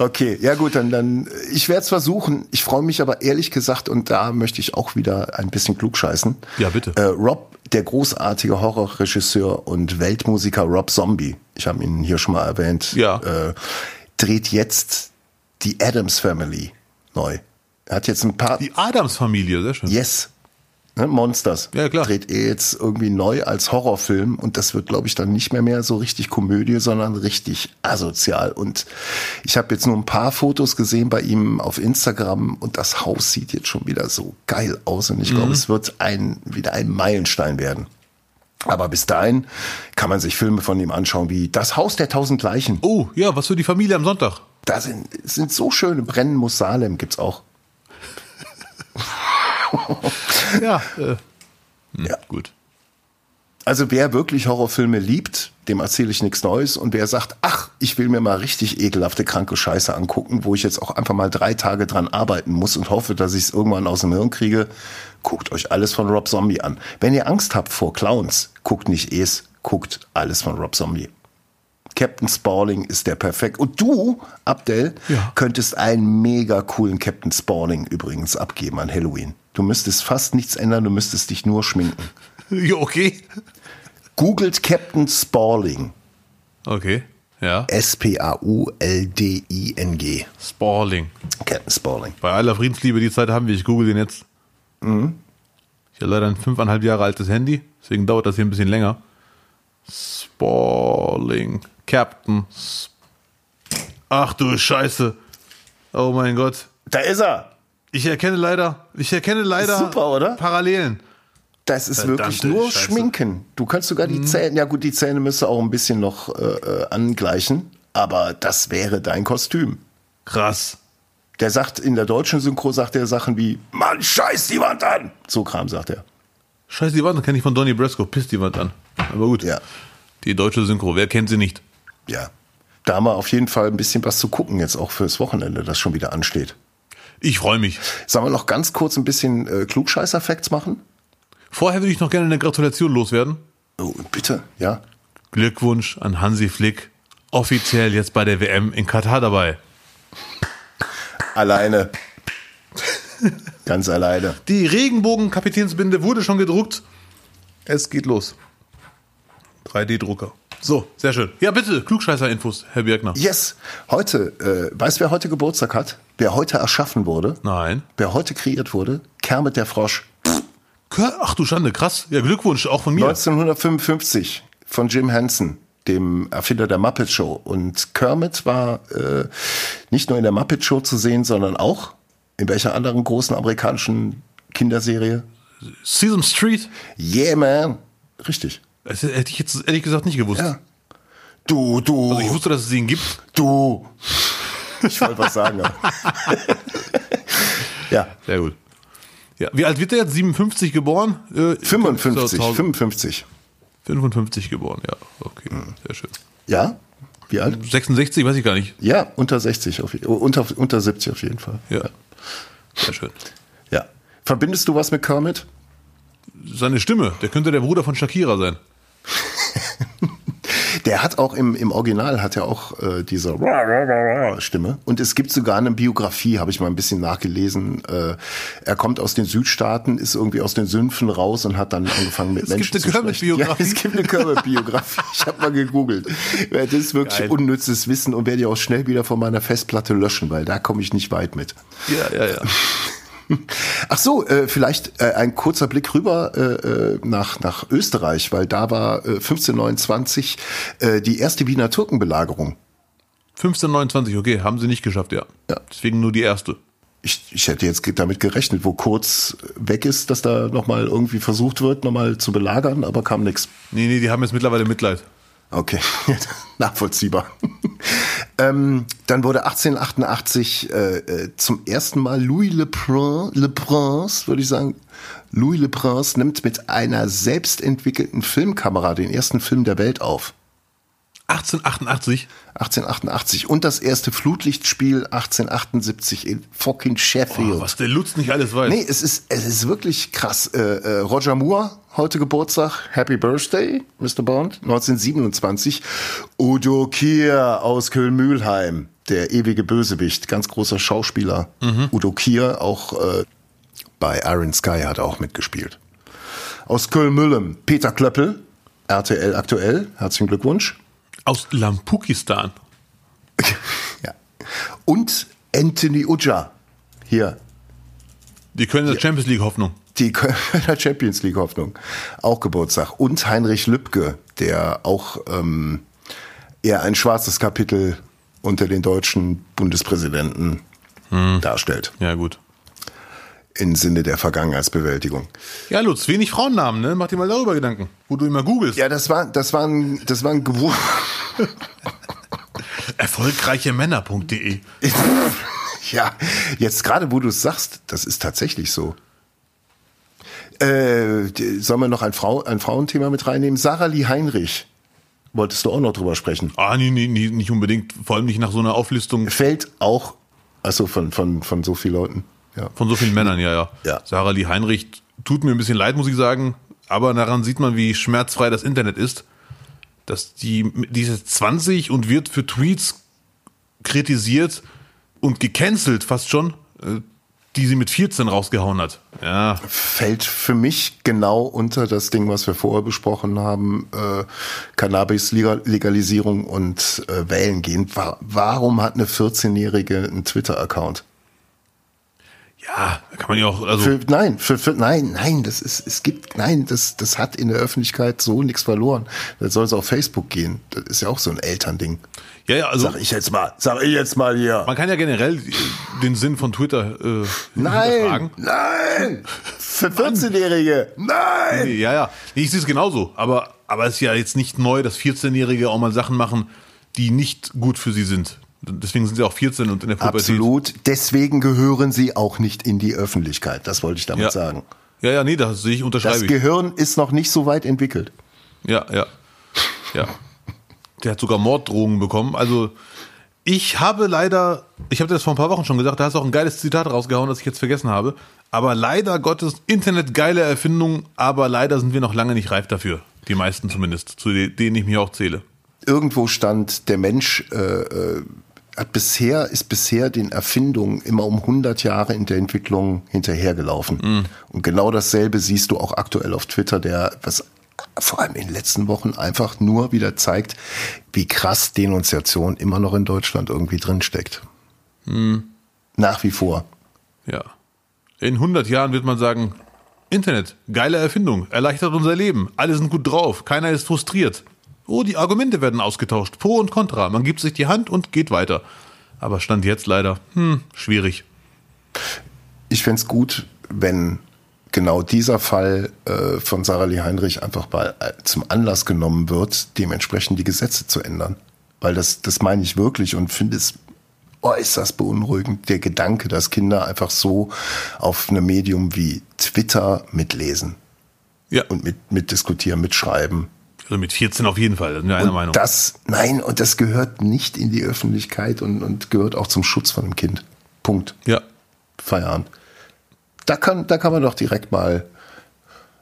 Okay, ja gut, dann, dann ich werde es versuchen. Ich freue mich aber ehrlich gesagt, und da möchte ich auch wieder ein bisschen klugscheißen. Ja, bitte. Äh, Rob, der großartige Horrorregisseur und Weltmusiker Rob Zombie, ich habe ihn hier schon mal erwähnt, Ja. äh, dreht jetzt die Adams Family neu. Er hat jetzt ein paar. Die Adams-Familie, sehr schön. Yes. Ne, Monsters. Ja, klar. Dreht er jetzt irgendwie neu als Horrorfilm und das wird, glaube ich, dann nicht mehr mehr so richtig Komödie, sondern richtig asozial. Und ich habe jetzt nur ein paar Fotos gesehen bei ihm auf Instagram und das Haus sieht jetzt schon wieder so geil aus und ich Mhm. glaube, es wird ein, wieder ein Meilenstein werden. Aber bis dahin kann man sich Filme von ihm anschauen wie Das Haus der tausend Leichen. Oh, ja, was für die Familie am Sonntag. Da sind, sind so schöne Brennen muss Salem gibt's auch. <laughs> Ja, äh, Ja. gut. Also wer wirklich Horrorfilme liebt, dem erzähle ich nichts Neues. Und wer sagt, ach, ich will mir mal richtig ekelhafte, kranke Scheiße angucken, wo ich jetzt auch einfach mal drei Tage dran arbeiten muss und hoffe, dass ich es irgendwann aus dem Hirn kriege, guckt euch alles von Rob Zombie an. Wenn ihr Angst habt vor Clowns, guckt nicht es, guckt alles von Rob Zombie. Captain Spaulding ist der perfekt. Und du, Abdel, Ja. könntest einen mega coolen Captain Spaulding übrigens abgeben an Halloween. Du müsstest fast nichts ändern, du müsstest dich nur schminken. <laughs> Ja, okay. Googelt Captain Spaulding. Okay, ja. S-P-A-U-L-D-I-N-G. Spalling. Captain Spaulding. Bei aller Friedensliebe, die Zeit haben wir. Ich google den jetzt. Mhm. Ich habe leider ein fünfeinhalb Jahre altes Handy, deswegen dauert das hier ein bisschen länger. Spalling. Captain. Sp Ach du Scheiße. Oh mein Gott. Da ist er. Ich erkenne leider, ich erkenne leider super, oder? Parallelen. Das ist Verdammte wirklich nur Scheiße. Schminken. Du kannst sogar die Zähne, ja gut, die Zähne müsste auch ein bisschen noch äh, äh, angleichen, aber das wäre dein Kostüm. Krass. Der sagt, in der deutschen Synchro sagt er Sachen wie, Mann, scheiß die Wand an. So Kram sagt er. Scheiße, die Wand kenne ich von Donny Brasco. Pisst die Wand an. Aber gut. Ja. Die deutsche Synchro, wer kennt sie nicht? Ja. Da haben wir auf jeden Fall ein bisschen was zu gucken jetzt auch fürs Wochenende, das schon wieder ansteht. Ich freue mich. Sollen wir noch ganz kurz ein bisschen äh, Klugscheißer-Facts machen? Vorher würde ich noch gerne eine Gratulation loswerden. Oh, bitte, ja. Glückwunsch an Hansi Flick. Offiziell jetzt bei der WM in Katar dabei. Alleine. Ganz alleine. Die Regenbogen-Kapitänsbinde wurde schon gedruckt. Es geht los. 3D-Drucker. So, sehr schön. Ja, bitte, Klugscheißer-Infos, Herr Birkner. Yes. Heute, äh, weißt du, wer heute Geburtstag hat? Wer heute erschaffen wurde? Nein. Wer heute kreiert wurde? Kermit der Frosch. Ach du Schande, krass. Ja, Glückwunsch, auch von mir. 1955 von Jim Henson, dem Erfinder der Muppet Show. Und Kermit war äh, nicht nur in der Muppet Show zu sehen, sondern auch in welcher anderen großen amerikanischen Kinderserie? Sesame Street. Yeah, man. Richtig. Das hätte ich jetzt ehrlich gesagt nicht gewusst. Ja. Du, du, Also ich wusste, dass es ihn gibt. du. Ich wollte was sagen. aber- <laughs> ja, Sehr gut. Ja, wie alt wird er jetzt? 57 geboren? Äh, 55, zu Hause- 55. 55 geboren, ja. Okay, sehr schön. Ja? Wie alt? 66, weiß ich gar nicht. Ja, unter 60 auf jeden unter unter 70 auf jeden Fall. Ja. Sehr schön. Ja. Verbindest du was mit Kermit? Seine Stimme, der könnte der Bruder von Shakira sein. <laughs> Der hat auch im, im Original hat er auch äh, diese Stimme. Und es gibt sogar eine Biografie, habe ich mal ein bisschen nachgelesen. Äh, er kommt aus den Südstaaten, ist irgendwie aus den Sümpfen raus und hat dann angefangen mit Es Menschen gibt eine zu sprechen. Ja, es gibt eine Kermit-Biografie. Ich habe mal gegoogelt. Das ist wirklich Geil. unnützes Wissen und werde ich auch schnell wieder von meiner Festplatte löschen, weil da komme ich nicht weit mit. Ja, ja, ja. Ach so, äh, vielleicht äh, ein kurzer Blick rüber äh, äh, nach, nach Österreich, weil da war äh, 1529 äh, die erste Wiener Türkenbelagerung. 1529, okay, haben sie nicht geschafft, ja. Ja. Deswegen nur die erste. Ich, ich hätte jetzt damit gerechnet, wo kurz weg ist, dass da nochmal irgendwie versucht wird, nochmal zu belagern, aber kam nix. Nee, nee, die haben jetzt mittlerweile Mitleid. Okay, <laughs> nachvollziehbar. Ähm, dann wurde 1888 äh, äh, zum ersten Mal Louis Le Prince, Le Prince, würde ich sagen, Louis Le Prince nimmt mit einer selbst entwickelten Filmkamera den ersten Film der Welt auf. 1888? 1888 und das erste Flutlichtspiel 1878 in fucking Sheffield. Oh, was der Lutz nicht alles weiß. Nee, es ist, es ist wirklich krass. Äh, äh, Roger Moore, heute Geburtstag. Happy Birthday, Mr. Bond. 1927. Udo Kier aus Köln-Mühlheim. der ewige Bösewicht, ganz großer Schauspieler. Mhm. Udo Kier, auch äh, bei Iron Sky hat er auch mitgespielt. Aus Köln-Müllem, Peter Klöppel, RTL aktuell, herzlichen Glückwunsch. Aus Lampukistan. <laughs> ja. Und Anthony Uja, hier. Die Kölner Champions League Hoffnung. Die Kölner <laughs> Champions League Hoffnung. Auch Geburtstag. Und Heinrich Lübke, der auch ähm, eher ein schwarzes Kapitel unter den deutschen Bundespräsidenten hm. darstellt. Ja, gut. Im Sinne der Vergangenheitsbewältigung. Ja, Lutz, wenig Frauennamen, ne? Mach dir mal darüber Gedanken, wo du immer googelst. Ja, das war, das war ein, das war ein Gewur <laughs> Erfolgreiche Männer.de. <laughs> ja, jetzt gerade, wo du es sagst, das ist tatsächlich so. Äh, sollen wir noch ein, Frau, ein Frauenthema mit reinnehmen? Sarah Lee Heinrich Wolltest du auch noch drüber sprechen? Ah, nee, nee, nee, nicht unbedingt. Vor allem nicht nach so einer Auflistung. Fällt auch, also von, von, von so vielen Leuten. Ja. Von so vielen Männern, ja, ja. ja. Sarah Lee Heinrich tut mir ein bisschen leid, muss ich sagen. Aber daran sieht man, wie schmerzfrei das Internet ist. Dass die, diese 20 und wird für Tweets kritisiert und gecancelt fast schon. Äh, die sie mit 14 rausgehauen hat. Ja. Fällt für mich genau unter das Ding, was wir vorher besprochen haben, äh, Cannabis-Legalisierung und äh, Wählen gehen. Warum hat eine 14-Jährige einen Twitter-Account? Ja, kann man ja auch. Also für, nein, für, für, nein, nein, das ist, es gibt, nein, das, das hat in der Öffentlichkeit so nichts verloren. Das soll es auf Facebook gehen. Das ist ja auch so ein Elternding. Ja, ja, also. Sag ich jetzt mal, sag ich jetzt mal hier. Man kann ja generell den Sinn von Twitter äh, Nein, nein! <laughs> Für 14-Jährige, nein! Nee, ja, ja. Ich sehe es genauso. Aber, aber es ist ja jetzt nicht neu, dass 14-Jährige auch mal Sachen machen, die nicht gut für sie sind. Deswegen sind sie auch 14 und in der Pubertät. Absolut. Deswegen gehören sie auch nicht in die Öffentlichkeit. Das wollte ich damit ja. sagen. Ja, ja, nee, das sehe ich unterschreibe Das Gehirn ist noch nicht so weit entwickelt. Ja, ja. Ja. Der hat sogar Morddrohungen bekommen. Also ich habe leider, ich habe das vor ein paar Wochen schon gesagt, da hast du auch ein geiles Zitat rausgehauen, das ich jetzt vergessen habe. Aber leider Gottes, Internet geile Erfindung, aber leider sind wir noch lange nicht reif dafür. Die meisten zumindest, zu denen ich mich auch zähle. Irgendwo stand, der Mensch äh, äh hat bisher, ist bisher den Erfindungen immer um 100 Jahre in der Entwicklung hinterhergelaufen. Mm. Und genau dasselbe siehst du auch aktuell auf Twitter, der, was vor allem in den letzten Wochen einfach nur wieder zeigt, wie krass Denunziation immer noch in Deutschland irgendwie drinsteckt. Hm. Nach wie vor. Ja. In 100 Jahren wird man sagen, Internet, geile Erfindung, erleichtert unser Leben, alle sind gut drauf, keiner ist frustriert. Oh, die Argumente werden ausgetauscht, Pro und Contra, man gibt sich die Hand und geht weiter. Aber Stand jetzt leider, hm, schwierig. Ich fände es gut, wenn genau dieser Fall äh, von Sarah Lee Heinrich einfach mal äh, zum Anlass genommen wird, dementsprechend die Gesetze zu ändern. Weil das, das meine ich wirklich und finde es äußerst beunruhigend, der Gedanke, dass Kinder einfach so auf einem Medium wie Twitter mitlesen. Ja. Und mit, mitdiskutieren, mitschreiben. Also mit 14 auf jeden Fall, das sind wir einer Meinung. Das, nein, und das gehört nicht in die Öffentlichkeit und, und gehört auch zum Schutz von einem Kind. Punkt. Ja. Feierabend da kann, da kann man doch direkt mal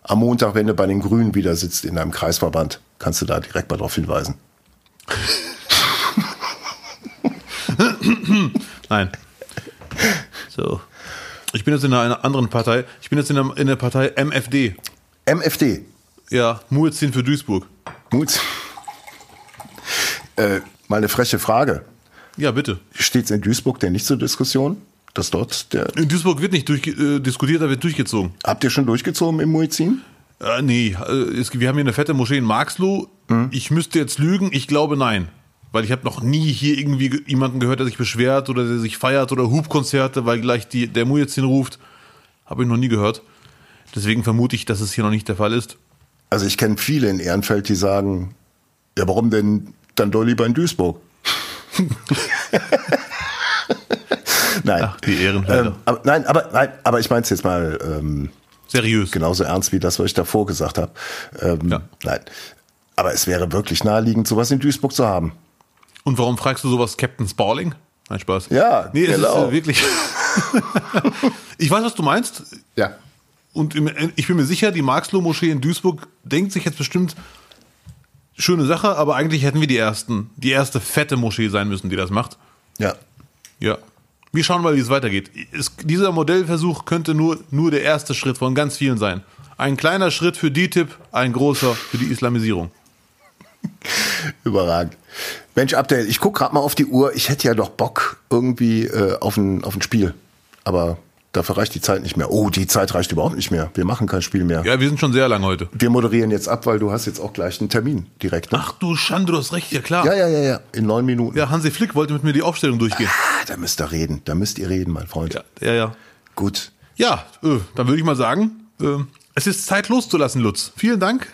am Montag, wenn du bei den Grünen wieder sitzt in einem Kreisverband, kannst du da direkt mal darauf hinweisen. <laughs> Nein. So. Ich bin jetzt in einer anderen Partei. Ich bin jetzt in der, in der Partei MFD. MFD? Ja, Muezzin für Duisburg. Muezzin. Äh, mal eine freche Frage. Ja, bitte. Steht es in Duisburg denn nicht zur Diskussion? dass dort der. In Duisburg wird nicht durch, äh, diskutiert, da wird durchgezogen. Habt ihr schon durchgezomen im Muizin? Äh, nee, äh, es, wir haben hier eine fette Moschee in Marxloh. Hm. Ich müsste jetzt lügen, ich glaube nein. Weil ich habe noch nie hier irgendwie jemanden gehört, der sich beschwert oder der sich feiert oder Hubkonzerte, weil gleich die, der Muezzin ruft. Habe ich noch nie gehört. Deswegen vermute ich, dass es hier noch nicht der Fall ist. Also ich kenne viele in Ehrenfeld, die sagen, ja, warum denn dann doch lieber in Duisburg? <laughs> nein. Ach, die Ehrenfelder. Ähm, aber, nein, aber, nein, aber ich meine es jetzt mal ähm, seriös. Genauso ernst wie das, was ich davor gesagt habe. Ähm, ja. Nein. Aber es wäre wirklich naheliegend, sowas in Duisburg zu haben. Und warum fragst du sowas Captain Sparling? Nein, Spaß. Ja, nee, genau. es ist äh, wirklich. <laughs> ich weiß, was du meinst. Ja. Und ich bin mir sicher, die Marxloh-Moschee in Duisburg denkt sich jetzt bestimmt, schöne Sache, aber eigentlich hätten wir die ersten, die erste fette Moschee sein müssen, die das macht. Ja. Ja. Wir schauen mal, wie es weitergeht. Es, dieser Modellversuch könnte nur, nur der erste Schritt von ganz vielen sein. Ein kleiner Schritt für DTIP, ein großer für die Islamisierung. <laughs> Überragend. Mensch, Abdel, ich gucke gerade mal auf die Uhr. Ich hätte ja doch Bock irgendwie äh, auf, ein, auf ein Spiel. Aber dafür reicht die Zeit nicht mehr. Oh, die Zeit reicht überhaupt nicht mehr. Wir machen kein Spiel mehr. Ja, wir sind schon sehr lang heute. Wir moderieren jetzt ab, weil du hast jetzt auch gleich einen Termin direkt. Ne? Ach du Schande, du hast recht, ja klar. Ja, ja, ja, ja. In neun Minuten. Ja, Hansi Flick wollte mit mir die Aufstellung durchgehen. Ah, da müsst ihr reden. Da müsst ihr reden, mein Freund. Ja, ja. ja. Gut. Ja, äh, dann würde ich mal sagen, äh, es ist Zeit loszulassen, Lutz. Vielen Dank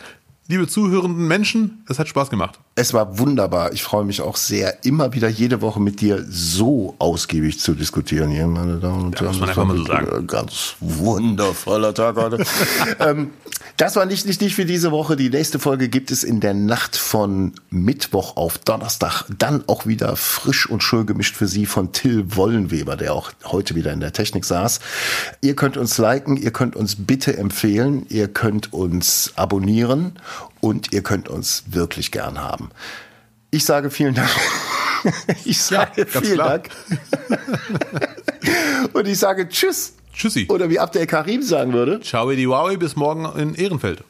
liebe zuhörenden Menschen, es hat Spaß gemacht. Es war wunderbar. Ich freue mich auch sehr, immer wieder jede Woche mit dir so ausgiebig zu diskutieren hier, meine Damen und Herren. Ja, muss man einfach mal so sagen. Ganz wundervoller Tag heute. <laughs> ähm, das war nicht, nicht, nicht für diese Woche. Die nächste Folge gibt es in der Nacht von Mittwoch auf Donnerstag. Dann auch wieder frisch und schön gemischt für Sie von Till Wollenweber, der auch heute wieder in der Technik saß. Ihr könnt uns liken, ihr könnt uns bitte empfehlen, ihr könnt uns abonnieren und ihr könnt uns wirklich gern haben. Ich sage vielen Dank. <laughs> Ich sage ja, vielen klar. Dank. <laughs> und ich sage Tschüss. Tschüssi. Oder wie Abdel Karim sagen würde. Ciao, die Wowi, bis morgen in Ehrenfeld.